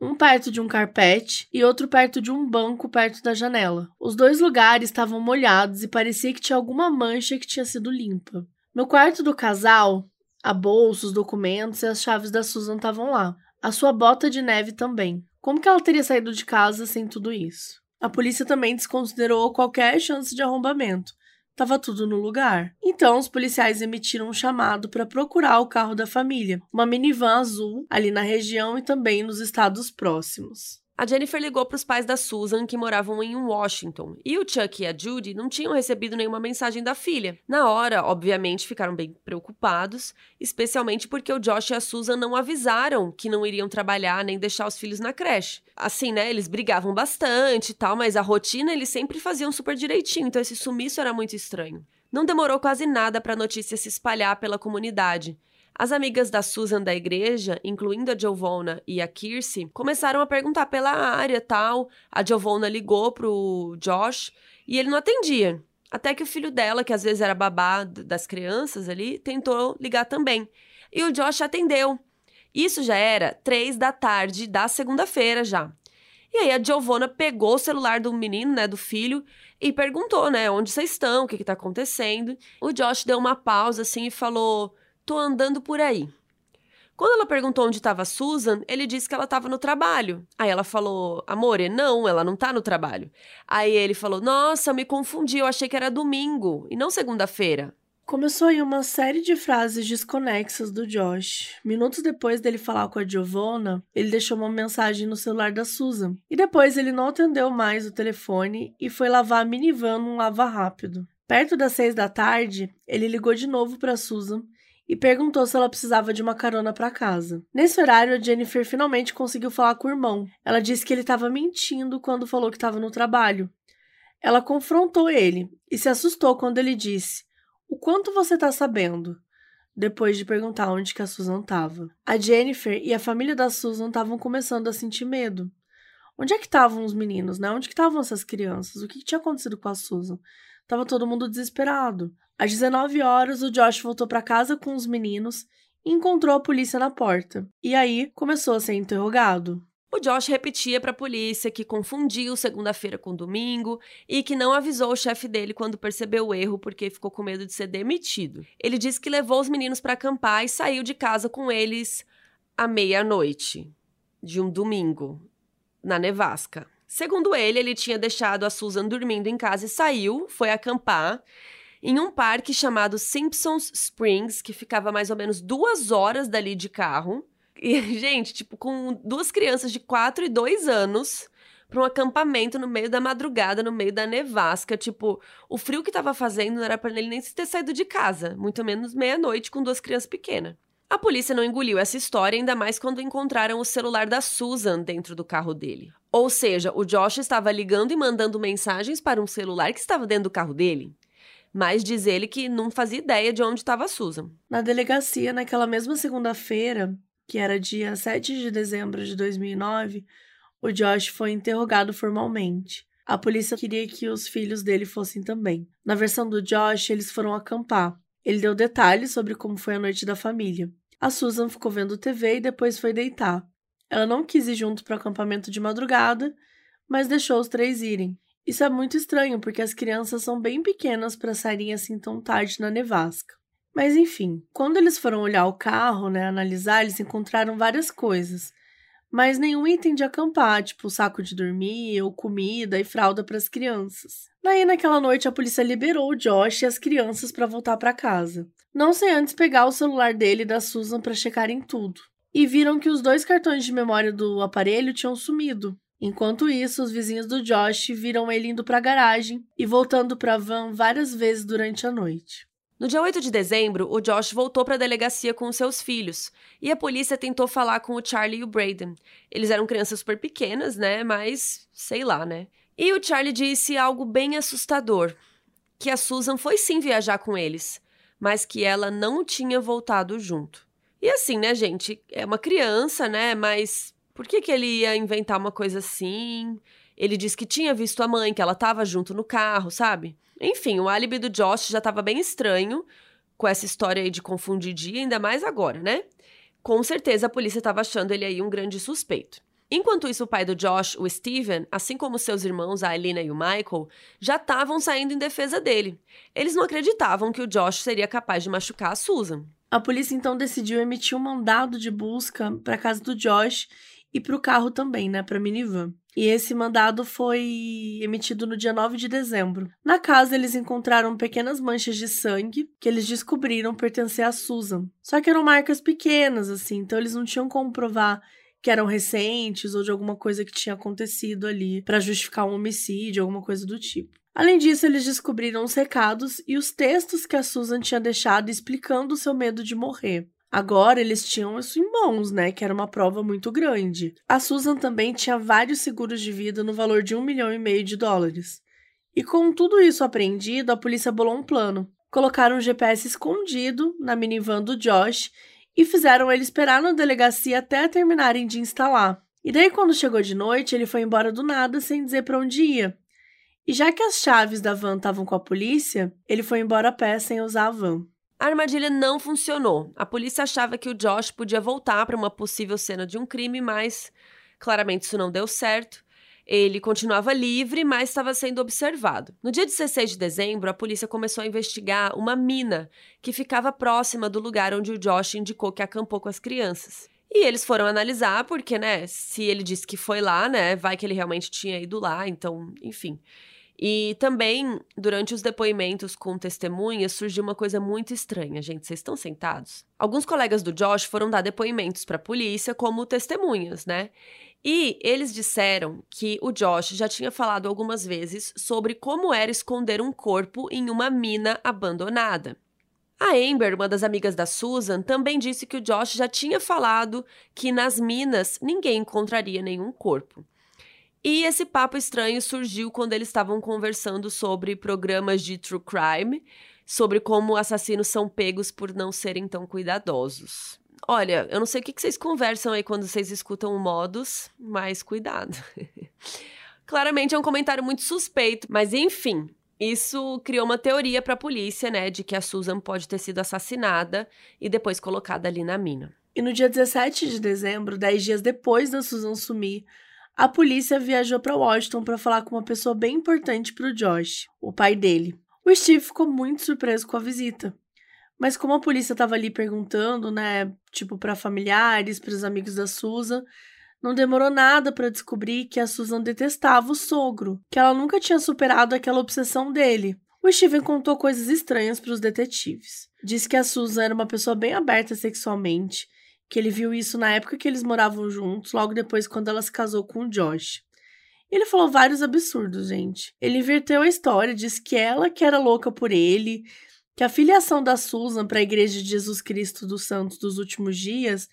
Um perto de um carpete e outro perto de um banco perto da janela. Os dois lugares estavam molhados e parecia que tinha alguma mancha que tinha sido limpa. No quarto do casal, a bolsa, os documentos e as chaves da Susan estavam lá. A sua bota de neve também. Como que ela teria saído de casa sem tudo isso? A polícia também desconsiderou qualquer chance de arrombamento. Tava tudo no lugar. Então, os policiais emitiram um chamado para procurar o carro da família, uma minivan azul, ali na região e também nos estados próximos. A Jennifer ligou para os pais da Susan, que moravam em Washington, e o Chuck e a Judy não tinham recebido nenhuma mensagem da filha. Na hora, obviamente, ficaram bem preocupados, especialmente porque o Josh e a Susan não avisaram que não iriam trabalhar nem deixar os filhos na creche. Assim, né, eles brigavam bastante e tal, mas a rotina eles sempre faziam super direitinho, então esse sumiço era muito estranho. Não demorou quase nada para a notícia se espalhar pela comunidade. As amigas da Susan da igreja, incluindo a Giovanna e a Kirsi, começaram a perguntar pela área tal. A Giovanna ligou pro Josh e ele não atendia. Até que o filho dela, que às vezes era babá das crianças ali, tentou ligar também. E o Josh atendeu. Isso já era três da tarde da segunda-feira já. E aí a Giovanna pegou o celular do menino, né, do filho, e perguntou, né, onde vocês estão, o que que tá acontecendo. O Josh deu uma pausa assim e falou: Tô andando por aí. Quando ela perguntou onde estava Susan, ele disse que ela estava no trabalho. Aí ela falou: Amore, não, ela não tá no trabalho. Aí ele falou: Nossa, me confundi, eu achei que era domingo e não segunda-feira. Começou aí uma série de frases desconexas do Josh. Minutos depois dele falar com a Giovanna, ele deixou uma mensagem no celular da Susan. E depois ele não atendeu mais o telefone e foi lavar a minivan num lava rápido. Perto das seis da tarde, ele ligou de novo para Susan e perguntou se ela precisava de uma carona para casa. Nesse horário, a Jennifer finalmente conseguiu falar com o irmão. Ela disse que ele estava mentindo quando falou que estava no trabalho. Ela confrontou ele e se assustou quando ele disse: O quanto você está sabendo? Depois de perguntar onde que a Susan estava. A Jennifer e a família da Susan estavam começando a sentir medo. Onde é que estavam os meninos, né? Onde que estavam essas crianças? O que, que tinha acontecido com a Susan? Tava todo mundo desesperado. Às 19 horas, o Josh voltou para casa com os meninos e encontrou a polícia na porta. E aí começou a ser interrogado. O Josh repetia para a polícia que confundiu segunda-feira com domingo e que não avisou o chefe dele quando percebeu o erro porque ficou com medo de ser demitido. Ele disse que levou os meninos para acampar e saiu de casa com eles à meia-noite de um domingo na nevasca. Segundo ele, ele tinha deixado a Susan dormindo em casa e saiu, foi acampar em um parque chamado Simpsons Springs, que ficava mais ou menos duas horas dali de carro. E, gente, tipo, com duas crianças de 4 e 2 anos para um acampamento no meio da madrugada, no meio da nevasca. Tipo, o frio que tava fazendo não era para ele nem ter saído de casa, muito menos meia-noite com duas crianças pequenas. A polícia não engoliu essa história, ainda mais quando encontraram o celular da Susan dentro do carro dele. Ou seja, o Josh estava ligando e mandando mensagens para um celular que estava dentro do carro dele mas diz ele que não fazia ideia de onde estava a Susan. Na delegacia, naquela mesma segunda-feira, que era dia 7 de dezembro de 2009, o Josh foi interrogado formalmente. A polícia queria que os filhos dele fossem também. Na versão do Josh, eles foram acampar. Ele deu detalhes sobre como foi a noite da família. A Susan ficou vendo TV e depois foi deitar. Ela não quis ir junto para o acampamento de madrugada, mas deixou os três irem. Isso é muito estranho, porque as crianças são bem pequenas para saírem assim tão tarde na nevasca. Mas enfim, quando eles foram olhar o carro, né, analisar, eles encontraram várias coisas, mas nenhum item de acampar, tipo saco de dormir ou comida e fralda para as crianças. Daí naquela noite a polícia liberou o Josh e as crianças para voltar para casa. Não sem antes pegar o celular dele e da Susan para checarem tudo. E viram que os dois cartões de memória do aparelho tinham sumido. Enquanto isso, os vizinhos do Josh viram ele indo para a garagem e voltando para a van várias vezes durante a noite. No dia 8 de dezembro, o Josh voltou para a delegacia com seus filhos e a polícia tentou falar com o Charlie e o Braden. Eles eram crianças super pequenas, né? Mas sei lá, né? E o Charlie disse algo bem assustador: que a Susan foi sim viajar com eles. mas que ela não tinha voltado junto. E assim, né, gente? É uma criança, né? Mas por que, que ele ia inventar uma coisa assim? Ele disse que tinha visto a mãe, que ela estava junto no carro, sabe? Enfim, o álibi do Josh já estava bem estranho com essa história aí de confundir dia, ainda mais agora, né? Com certeza a polícia estava achando ele aí um grande suspeito. Enquanto isso, o pai do Josh, o Steven, assim como seus irmãos, a Alina e o Michael, já estavam saindo em defesa dele. Eles não acreditavam que o Josh seria capaz de machucar a Susan. A polícia então decidiu emitir um mandado de busca para a casa do Josh e para o carro também, né, para minivan. E esse mandado foi emitido no dia 9 de dezembro. Na casa, eles encontraram pequenas manchas de sangue que eles descobriram pertencer a Susan. Só que eram marcas pequenas, assim, então eles não tinham como provar que eram recentes ou de alguma coisa que tinha acontecido ali para justificar um homicídio, alguma coisa do tipo. Além disso, eles descobriram os recados e os textos que a Susan tinha deixado explicando o seu medo de morrer. Agora eles tinham isso em mãos, né? Que era uma prova muito grande. A Susan também tinha vários seguros de vida no valor de um milhão e meio de dólares. E com tudo isso apreendido, a polícia bolou um plano. Colocaram um GPS escondido na minivan do Josh e fizeram ele esperar na delegacia até terminarem de instalar. E daí, quando chegou de noite, ele foi embora do nada sem dizer para onde ia. E já que as chaves da van estavam com a polícia, ele foi embora a pé sem usar a van. A armadilha não funcionou. A polícia achava que o Josh podia voltar para uma possível cena de um crime, mas claramente isso não deu certo. Ele continuava livre, mas estava sendo observado. No dia 16 de dezembro, a polícia começou a investigar uma mina que ficava próxima do lugar onde o Josh indicou que acampou com as crianças. E eles foram analisar, porque, né, se ele disse que foi lá, né, vai que ele realmente tinha ido lá, então, enfim. E também, durante os depoimentos com testemunhas, surgiu uma coisa muito estranha, gente. Vocês estão sentados? Alguns colegas do Josh foram dar depoimentos para a polícia como testemunhas, né? E eles disseram que o Josh já tinha falado algumas vezes sobre como era esconder um corpo em uma mina abandonada. A Amber, uma das amigas da Susan, também disse que o Josh já tinha falado que nas minas ninguém encontraria nenhum corpo. E esse papo estranho surgiu quando eles estavam conversando sobre programas de true crime, sobre como assassinos são pegos por não serem tão cuidadosos. Olha, eu não sei o que vocês conversam aí quando vocês escutam o modus, mas cuidado. Claramente é um comentário muito suspeito, mas enfim, isso criou uma teoria para a polícia, né, de que a Susan pode ter sido assassinada e depois colocada ali na mina. E no dia 17 de dezembro, dez dias depois da Susan sumir, a polícia viajou para Washington para falar com uma pessoa bem importante para o Josh, o pai dele. O Steve ficou muito surpreso com a visita. Mas como a polícia estava ali perguntando, né, tipo para familiares, para os amigos da Susan, não demorou nada para descobrir que a Susan detestava o sogro, que ela nunca tinha superado aquela obsessão dele. O Steven contou coisas estranhas para os detetives. Disse que a Susan era uma pessoa bem aberta sexualmente que ele viu isso na época que eles moravam juntos, logo depois quando ela se casou com o Josh. Ele falou vários absurdos, gente. Ele inverteu a história, disse que ela que era louca por ele, que a filiação da Susan para a Igreja de Jesus Cristo dos Santos dos últimos dias,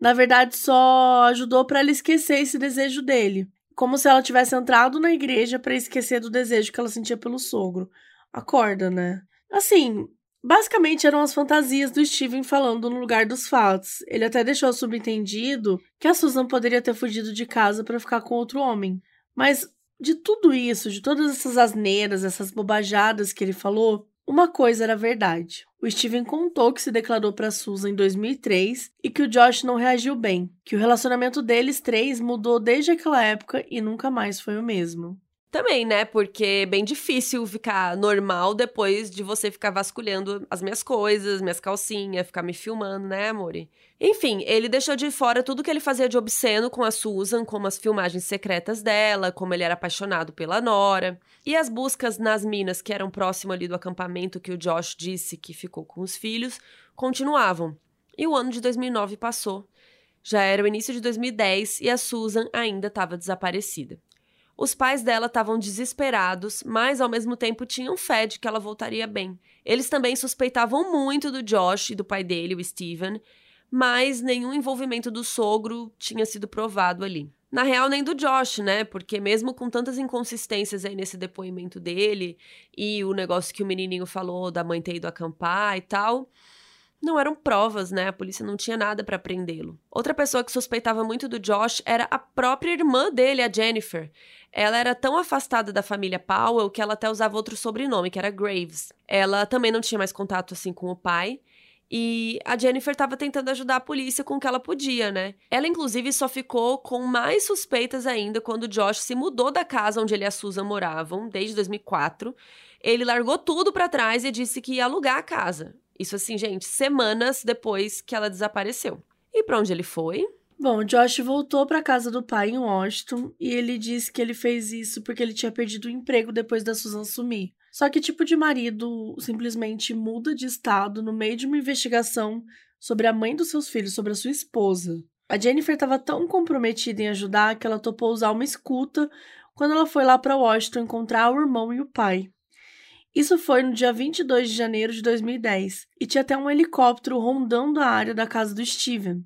na verdade, só ajudou para ela esquecer esse desejo dele, como se ela tivesse entrado na igreja para esquecer do desejo que ela sentia pelo sogro. Acorda, né? Assim, Basicamente eram as fantasias do Steven falando no lugar dos fatos. Ele até deixou subentendido que a Susan poderia ter fugido de casa para ficar com outro homem. Mas de tudo isso, de todas essas asneiras, essas bobajadas que ele falou, uma coisa era verdade. O Steven contou que se declarou para Susan em 2003 e que o Josh não reagiu bem, que o relacionamento deles três mudou desde aquela época e nunca mais foi o mesmo. Também, né? Porque é bem difícil ficar normal depois de você ficar vasculhando as minhas coisas, minhas calcinhas, ficar me filmando, né, amore? Enfim, ele deixou de fora tudo que ele fazia de obsceno com a Susan, como as filmagens secretas dela, como ele era apaixonado pela Nora. E as buscas nas minas que eram próximo ali do acampamento que o Josh disse que ficou com os filhos, continuavam. E o ano de 2009 passou. Já era o início de 2010 e a Susan ainda estava desaparecida. Os pais dela estavam desesperados, mas ao mesmo tempo tinham fé de que ela voltaria bem. Eles também suspeitavam muito do Josh e do pai dele, o Steven, mas nenhum envolvimento do sogro tinha sido provado ali. Na real, nem do Josh, né? Porque mesmo com tantas inconsistências aí nesse depoimento dele e o negócio que o menininho falou da mãe ter ido acampar e tal, não eram provas, né? A polícia não tinha nada para prendê-lo. Outra pessoa que suspeitava muito do Josh era a própria irmã dele, a Jennifer. Ela era tão afastada da família Powell que ela até usava outro sobrenome, que era Graves. Ela também não tinha mais contato assim com o pai. E a Jennifer estava tentando ajudar a polícia com o que ela podia, né? Ela, inclusive, só ficou com mais suspeitas ainda quando Josh se mudou da casa onde ele e a Susan moravam, desde 2004. Ele largou tudo para trás e disse que ia alugar a casa. Isso assim, gente, semanas depois que ela desapareceu. E para onde ele foi? Bom, Josh voltou para casa do pai em Washington e ele disse que ele fez isso porque ele tinha perdido o emprego depois da Susan sumir. Só que tipo de marido simplesmente muda de estado no meio de uma investigação sobre a mãe dos seus filhos, sobre a sua esposa. A Jennifer estava tão comprometida em ajudar que ela topou usar uma escuta quando ela foi lá para Washington encontrar o irmão e o pai. Isso foi no dia 22 de janeiro de 2010 e tinha até um helicóptero rondando a área da casa do Steven.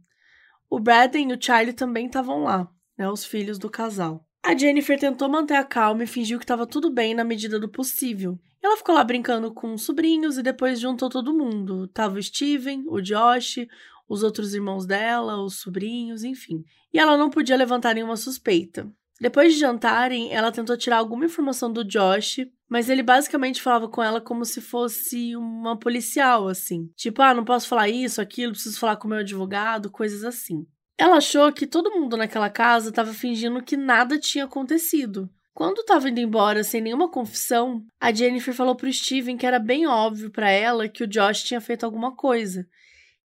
O Braden e o Charlie também estavam lá, né, os filhos do casal. A Jennifer tentou manter a calma e fingiu que estava tudo bem na medida do possível. Ela ficou lá brincando com os sobrinhos e depois juntou todo mundo. Tava o Steven, o Josh, os outros irmãos dela, os sobrinhos, enfim. E ela não podia levantar nenhuma suspeita. Depois de jantarem, ela tentou tirar alguma informação do Josh, mas ele basicamente falava com ela como se fosse uma policial, assim. Tipo, ah, não posso falar isso, aquilo, preciso falar com o meu advogado, coisas assim. Ela achou que todo mundo naquela casa estava fingindo que nada tinha acontecido. Quando estava indo embora sem nenhuma confissão, a Jennifer falou pro Steven que era bem óbvio para ela que o Josh tinha feito alguma coisa,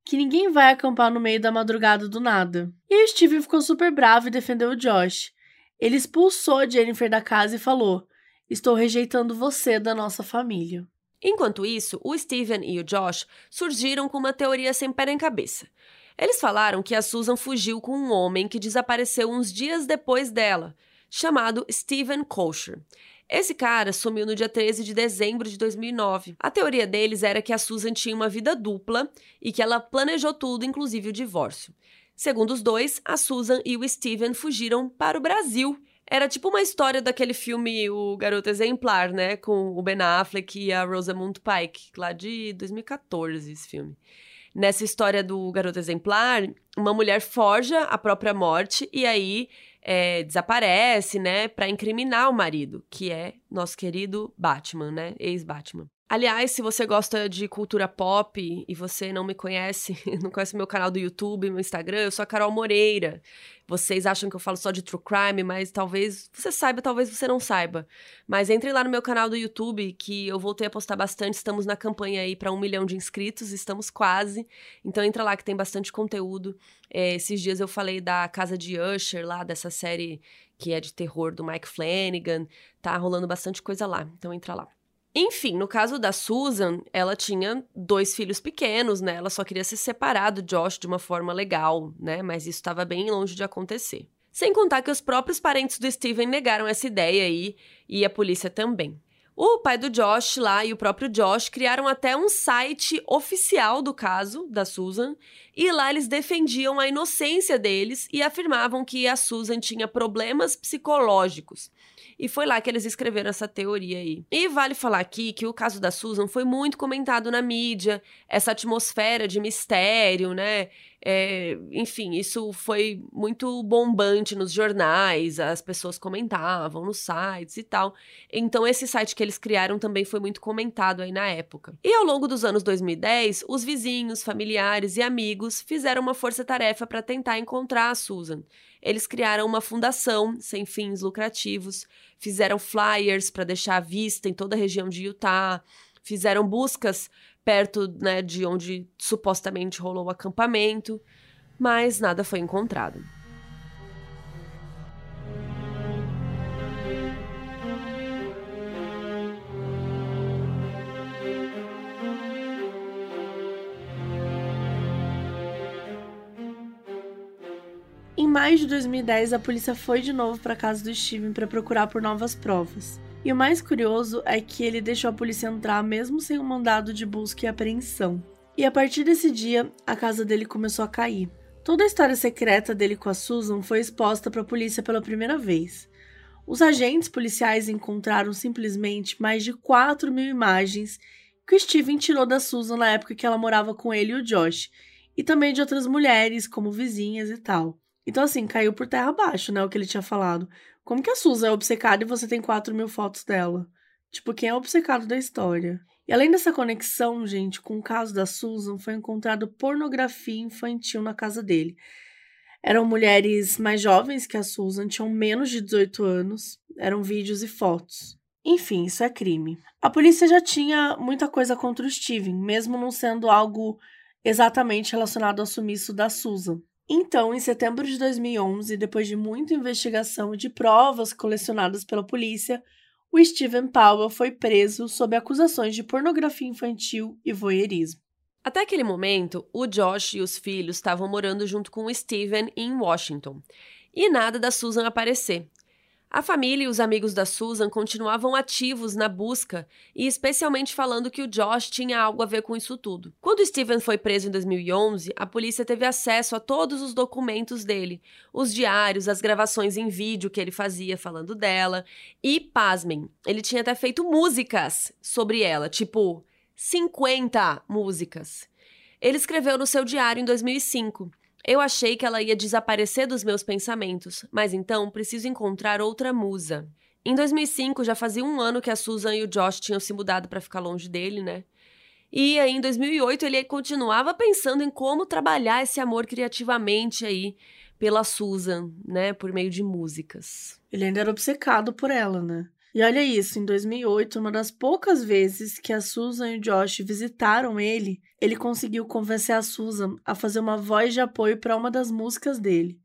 que ninguém vai acampar no meio da madrugada do nada. E o Steven ficou super bravo e defendeu o Josh. Ele expulsou a Jennifer da casa e falou: Estou rejeitando você da nossa família. Enquanto isso, o Steven e o Josh surgiram com uma teoria sem pé nem cabeça. Eles falaram que a Susan fugiu com um homem que desapareceu uns dias depois dela, chamado Steven Kosher. Esse cara sumiu no dia 13 de dezembro de 2009. A teoria deles era que a Susan tinha uma vida dupla e que ela planejou tudo, inclusive o divórcio. Segundo os dois, a Susan e o Steven fugiram para o Brasil. Era tipo uma história daquele filme O Garoto Exemplar, né? Com o Ben Affleck e a Rosamund Pike, lá de 2014, esse filme. Nessa história do garoto exemplar, uma mulher forja a própria morte e aí é, desaparece, né, para incriminar o marido, que é nosso querido Batman, né, ex-Batman. Aliás, se você gosta de cultura pop e você não me conhece, não conhece meu canal do YouTube, meu Instagram, eu sou a Carol Moreira. Vocês acham que eu falo só de true crime, mas talvez você saiba, talvez você não saiba. Mas entre lá no meu canal do YouTube, que eu voltei a postar bastante. Estamos na campanha aí para um milhão de inscritos, estamos quase. Então entra lá que tem bastante conteúdo. É, esses dias eu falei da Casa de Usher, lá dessa série que é de terror do Mike Flanagan. Tá rolando bastante coisa lá, então entra lá. Enfim, no caso da Susan, ela tinha dois filhos pequenos, né? Ela só queria se separar do Josh de uma forma legal, né? Mas isso estava bem longe de acontecer. Sem contar que os próprios parentes do Steven negaram essa ideia aí e a polícia também. O pai do Josh lá e o próprio Josh criaram até um site oficial do caso da Susan, e lá eles defendiam a inocência deles e afirmavam que a Susan tinha problemas psicológicos. E foi lá que eles escreveram essa teoria aí. E vale falar aqui que o caso da Susan foi muito comentado na mídia, essa atmosfera de mistério, né? É, enfim, isso foi muito bombante nos jornais, as pessoas comentavam nos sites e tal. Então, esse site que eles criaram também foi muito comentado aí na época. E ao longo dos anos 2010, os vizinhos, familiares e amigos fizeram uma força-tarefa para tentar encontrar a Susan. Eles criaram uma fundação sem fins lucrativos, fizeram flyers para deixar à vista em toda a região de Utah, fizeram buscas perto né, de onde supostamente rolou o acampamento, mas nada foi encontrado. Em maio de 2010, a polícia foi de novo para a casa do Steven para procurar por novas provas. E o mais curioso é que ele deixou a polícia entrar mesmo sem um mandado de busca e apreensão. E a partir desse dia, a casa dele começou a cair. Toda a história secreta dele com a Susan foi exposta para a polícia pela primeira vez. Os agentes policiais encontraram simplesmente mais de 4 mil imagens que o Steven tirou da Susan na época que ela morava com ele e o Josh, e também de outras mulheres, como vizinhas e tal. Então, assim, caiu por terra abaixo, né? O que ele tinha falado. Como que a Susan é obcecada e você tem 4 mil fotos dela? Tipo, quem é obcecado da história? E além dessa conexão, gente, com o caso da Susan, foi encontrado pornografia infantil na casa dele. Eram mulheres mais jovens que a Susan, tinham menos de 18 anos, eram vídeos e fotos. Enfim, isso é crime. A polícia já tinha muita coisa contra o Steven, mesmo não sendo algo exatamente relacionado ao sumiço da Susan. Então, em setembro de 2011, depois de muita investigação e de provas colecionadas pela polícia, o Steven Powell foi preso sob acusações de pornografia infantil e voyeurismo. Até aquele momento, o Josh e os filhos estavam morando junto com o Steven em Washington. E nada da Susan aparecer. A família e os amigos da Susan continuavam ativos na busca e especialmente falando que o Josh tinha algo a ver com isso tudo. Quando Steven foi preso em 2011, a polícia teve acesso a todos os documentos dele, os diários, as gravações em vídeo que ele fazia falando dela e, pasmem, ele tinha até feito músicas sobre ela, tipo 50 músicas. Ele escreveu no seu diário em 2005 eu achei que ela ia desaparecer dos meus pensamentos, mas então preciso encontrar outra musa. Em 2005, já fazia um ano que a Susan e o Josh tinham se mudado para ficar longe dele, né? E aí, em 2008, ele continuava pensando em como trabalhar esse amor criativamente aí pela Susan, né? Por meio de músicas. Ele ainda era obcecado por ela, né? E olha isso, em 2008, uma das poucas vezes que a Susan e o Josh visitaram ele, ele conseguiu convencer a Susan a fazer uma voz de apoio para uma das músicas dele.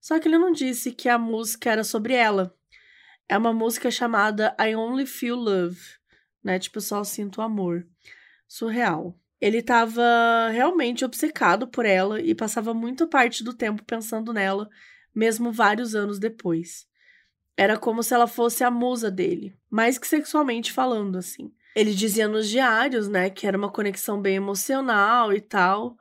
Só que ele não disse que a música era sobre ela. É uma música chamada I Only Feel Love, né? Tipo, só sinto amor. Surreal. Ele estava realmente obcecado por ela e passava muita parte do tempo pensando nela, mesmo vários anos depois. Era como se ela fosse a musa dele, mais que sexualmente falando, assim. Ele dizia nos diários, né, que era uma conexão bem emocional e tal,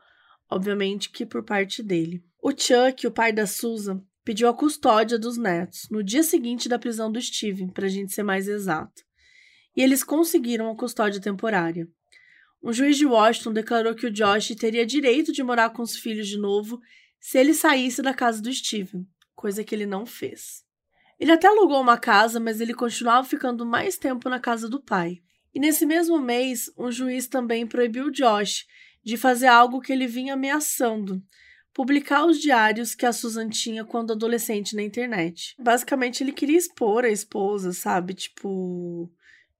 obviamente que por parte dele. O Chuck, o pai da Susan, pediu a custódia dos netos no dia seguinte da prisão do Steven, para gente ser mais exato. E eles conseguiram a custódia temporária. Um juiz de Washington declarou que o Josh teria direito de morar com os filhos de novo se ele saísse da casa do Steven, coisa que ele não fez. Ele até alugou uma casa, mas ele continuava ficando mais tempo na casa do pai. E nesse mesmo mês, um juiz também proibiu Josh de fazer algo que ele vinha ameaçando: publicar os diários que a Susan tinha quando adolescente na internet. Basicamente, ele queria expor a esposa, sabe? Tipo,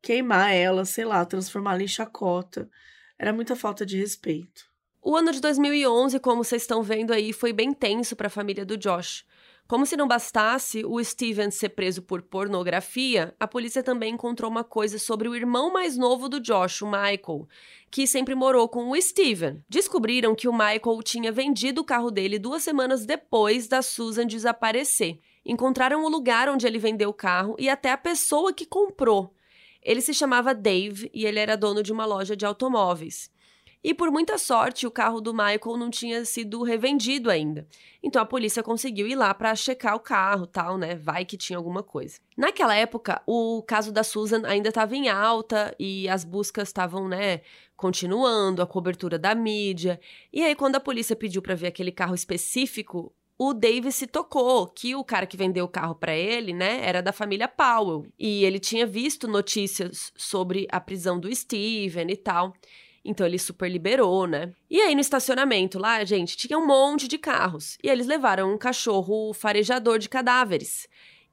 queimar ela, sei lá, transformá-la em chacota. Era muita falta de respeito. O ano de 2011, como vocês estão vendo aí, foi bem tenso para a família do Josh. Como se não bastasse o Steven ser preso por pornografia, a polícia também encontrou uma coisa sobre o irmão mais novo do Josh, o Michael, que sempre morou com o Steven. Descobriram que o Michael tinha vendido o carro dele duas semanas depois da Susan desaparecer. Encontraram o lugar onde ele vendeu o carro e até a pessoa que comprou. Ele se chamava Dave e ele era dono de uma loja de automóveis. E por muita sorte, o carro do Michael não tinha sido revendido ainda. Então a polícia conseguiu ir lá para checar o carro, tal, né? Vai que tinha alguma coisa. Naquela época, o caso da Susan ainda estava em alta e as buscas estavam, né, continuando, a cobertura da mídia. E aí quando a polícia pediu para ver aquele carro específico, o Davis se tocou que o cara que vendeu o carro para ele, né, era da família Powell. E ele tinha visto notícias sobre a prisão do Steven e tal. Então ele super liberou, né? E aí no estacionamento lá, gente, tinha um monte de carros. E eles levaram um cachorro farejador de cadáveres.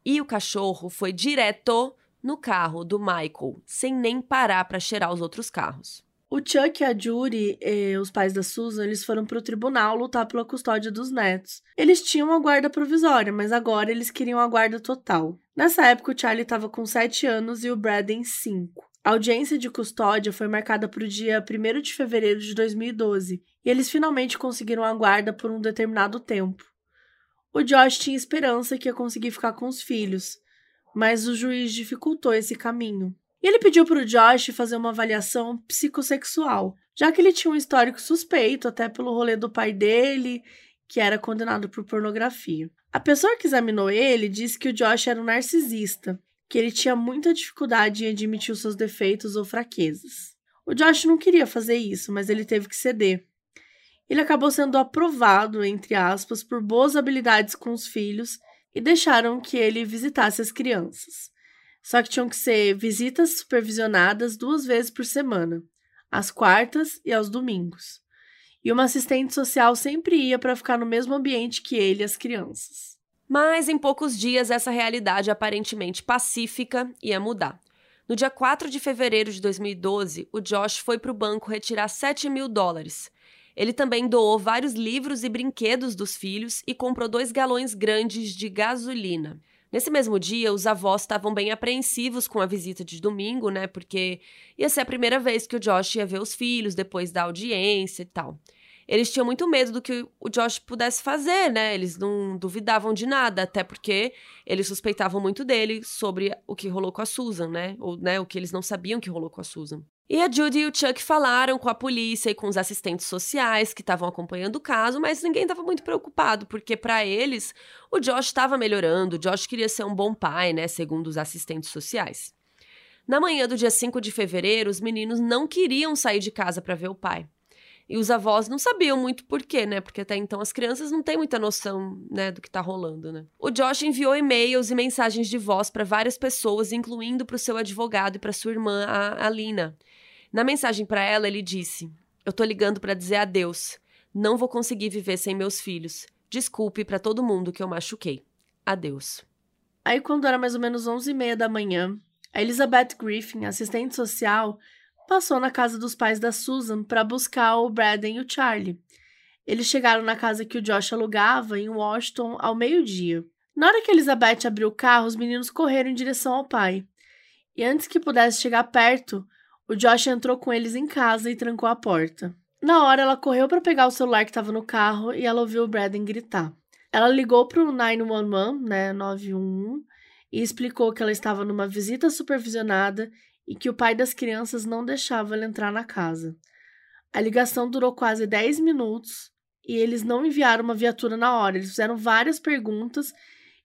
E o cachorro foi direto no carro do Michael, sem nem parar para cheirar os outros carros. O Chuck e a Judy, os pais da Susan, eles foram pro tribunal lutar pela custódia dos netos. Eles tinham a guarda provisória, mas agora eles queriam a guarda total. Nessa época, o Charlie estava com 7 anos e o Braden 5. A audiência de custódia foi marcada para o dia 1 de fevereiro de 2012 e eles finalmente conseguiram a guarda por um determinado tempo. O Josh tinha esperança que ia conseguir ficar com os filhos, mas o juiz dificultou esse caminho. E ele pediu para o Josh fazer uma avaliação psicossexual, já que ele tinha um histórico suspeito, até pelo rolê do pai dele, que era condenado por pornografia. A pessoa que examinou ele disse que o Josh era um narcisista, que ele tinha muita dificuldade em admitir os seus defeitos ou fraquezas. O Josh não queria fazer isso, mas ele teve que ceder. Ele acabou sendo aprovado, entre aspas, por boas habilidades com os filhos e deixaram que ele visitasse as crianças. Só que tinham que ser visitas supervisionadas duas vezes por semana, às quartas e aos domingos. E uma assistente social sempre ia para ficar no mesmo ambiente que ele e as crianças. Mas em poucos dias essa realidade aparentemente pacífica ia mudar. No dia 4 de fevereiro de 2012, o Josh foi para o banco retirar 7 mil dólares. Ele também doou vários livros e brinquedos dos filhos e comprou dois galões grandes de gasolina. Nesse mesmo dia, os avós estavam bem apreensivos com a visita de domingo, né? Porque ia ser a primeira vez que o Josh ia ver os filhos depois da audiência e tal. Eles tinham muito medo do que o Josh pudesse fazer, né? Eles não duvidavam de nada, até porque eles suspeitavam muito dele sobre o que rolou com a Susan, né? Ou né, o que eles não sabiam que rolou com a Susan. E a Judy e o Chuck falaram com a polícia e com os assistentes sociais que estavam acompanhando o caso, mas ninguém estava muito preocupado, porque para eles o Josh estava melhorando, o Josh queria ser um bom pai, né, segundo os assistentes sociais. Na manhã do dia 5 de fevereiro, os meninos não queriam sair de casa para ver o pai. E os avós não sabiam muito por quê, né? Porque até então as crianças não têm muita noção, né, do que tá rolando, né? O Josh enviou e-mails e mensagens de voz para várias pessoas, incluindo para o seu advogado e para sua irmã, a Alina. Na mensagem para ela, ele disse: Eu tô ligando para dizer adeus. Não vou conseguir viver sem meus filhos. Desculpe para todo mundo que eu machuquei. Adeus. Aí, quando era mais ou menos 11h30 da manhã, a Elizabeth Griffin, assistente social, passou na casa dos pais da Susan para buscar o Braden e o Charlie. Eles chegaram na casa que o Josh alugava em Washington ao meio-dia. Na hora que Elizabeth abriu o carro, os meninos correram em direção ao pai. E antes que pudesse chegar perto, o Josh entrou com eles em casa e trancou a porta. Na hora, ela correu para pegar o celular que estava no carro e ela ouviu o Braden gritar. Ela ligou para o 911, né, 911, e explicou que ela estava numa visita supervisionada e que o pai das crianças não deixava ela entrar na casa. A ligação durou quase 10 minutos e eles não enviaram uma viatura na hora. Eles fizeram várias perguntas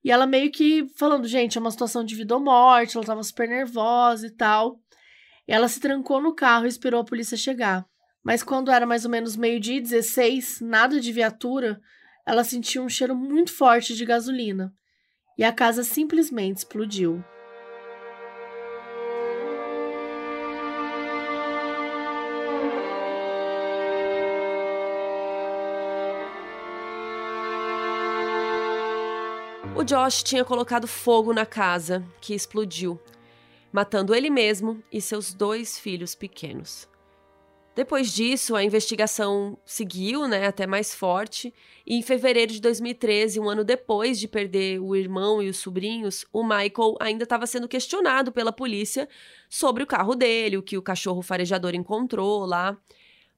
e ela meio que falando, gente, é uma situação de vida ou morte, ela estava super nervosa e tal. Ela se trancou no carro e esperou a polícia chegar. Mas quando era mais ou menos meio-dia e 16, nada de viatura, ela sentiu um cheiro muito forte de gasolina. E a casa simplesmente explodiu. O Josh tinha colocado fogo na casa, que explodiu matando ele mesmo e seus dois filhos pequenos. Depois disso, a investigação seguiu, né, até mais forte, e em fevereiro de 2013, um ano depois de perder o irmão e os sobrinhos, o Michael ainda estava sendo questionado pela polícia sobre o carro dele, o que o cachorro farejador encontrou lá.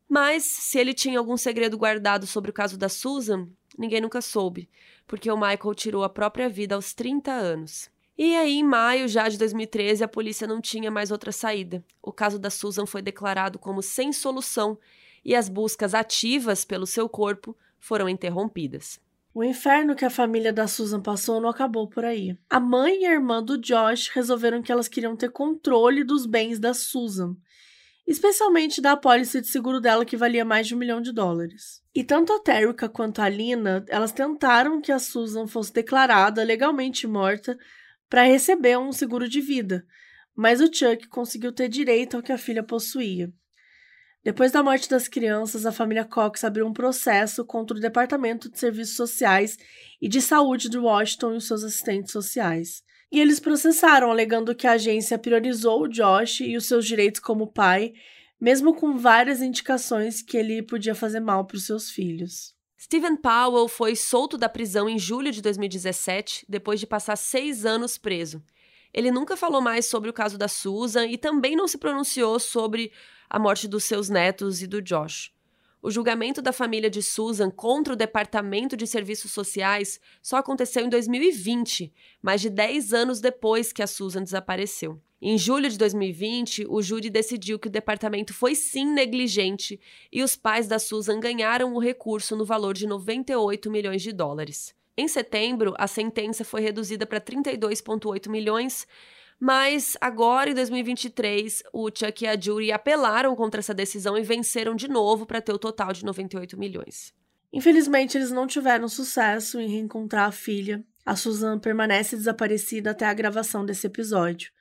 Mas se ele tinha algum segredo guardado sobre o caso da Susan, ninguém nunca soube, porque o Michael tirou a própria vida aos 30 anos. E aí, em maio já de 2013, a polícia não tinha mais outra saída. O caso da Susan foi declarado como sem solução e as buscas ativas pelo seu corpo foram interrompidas. O inferno que a família da Susan passou não acabou por aí. A mãe e a irmã do Josh resolveram que elas queriam ter controle dos bens da Susan, especialmente da apólice de seguro dela que valia mais de um milhão de dólares. E tanto a Terrica quanto a Lina, elas tentaram que a Susan fosse declarada legalmente morta para receber um seguro de vida, mas o Chuck conseguiu ter direito ao que a filha possuía. Depois da morte das crianças, a família Cox abriu um processo contra o Departamento de Serviços Sociais e de Saúde de Washington e os seus assistentes sociais. E eles processaram, alegando que a agência priorizou o Josh e os seus direitos como pai, mesmo com várias indicações que ele podia fazer mal para os seus filhos. Stephen Powell foi solto da prisão em julho de 2017, depois de passar seis anos preso. Ele nunca falou mais sobre o caso da Susan e também não se pronunciou sobre a morte dos seus netos e do Josh. O julgamento da família de Susan contra o Departamento de Serviços Sociais só aconteceu em 2020, mais de 10 anos depois que a Susan desapareceu. Em julho de 2020, o júri decidiu que o departamento foi sim negligente e os pais da Susan ganharam o recurso no valor de 98 milhões de dólares. Em setembro, a sentença foi reduzida para 32,8 milhões, mas agora, em 2023, o Chuck e a Judy apelaram contra essa decisão e venceram de novo para ter o total de 98 milhões. Infelizmente, eles não tiveram sucesso em reencontrar a filha. A Susan permanece desaparecida até a gravação desse episódio.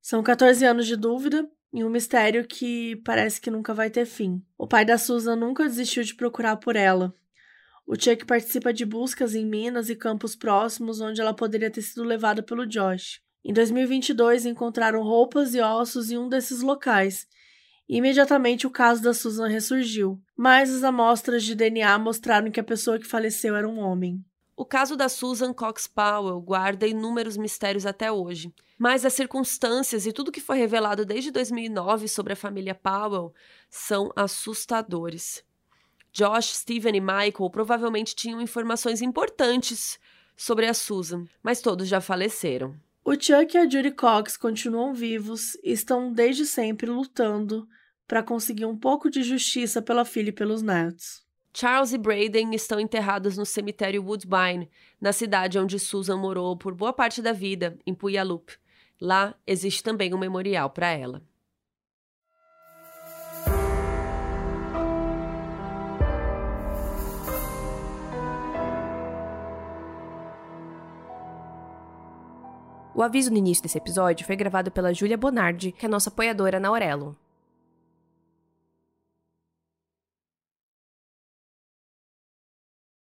São 14 anos de dúvida e um mistério que parece que nunca vai ter fim. O pai da Susan nunca desistiu de procurar por ela. O Chuck participa de buscas em minas e campos próximos onde ela poderia ter sido levada pelo Josh. Em 2022, encontraram roupas e ossos em um desses locais. Imediatamente o caso da Susan ressurgiu, mas as amostras de DNA mostraram que a pessoa que faleceu era um homem. O caso da Susan Cox Powell guarda inúmeros mistérios até hoje, mas as circunstâncias e tudo que foi revelado desde 2009 sobre a família Powell são assustadores. Josh, Steven e Michael provavelmente tinham informações importantes sobre a Susan, mas todos já faleceram. O Chuck e a Judy Cox continuam vivos e estão desde sempre lutando para conseguir um pouco de justiça pela filha e pelos netos. Charles e Braden estão enterrados no cemitério Woodbine, na cidade onde Susan morou por boa parte da vida, em Puyallup. Lá existe também um memorial para ela. O aviso no início desse episódio foi gravado pela Júlia Bonardi, que é nossa apoiadora na Aurelo.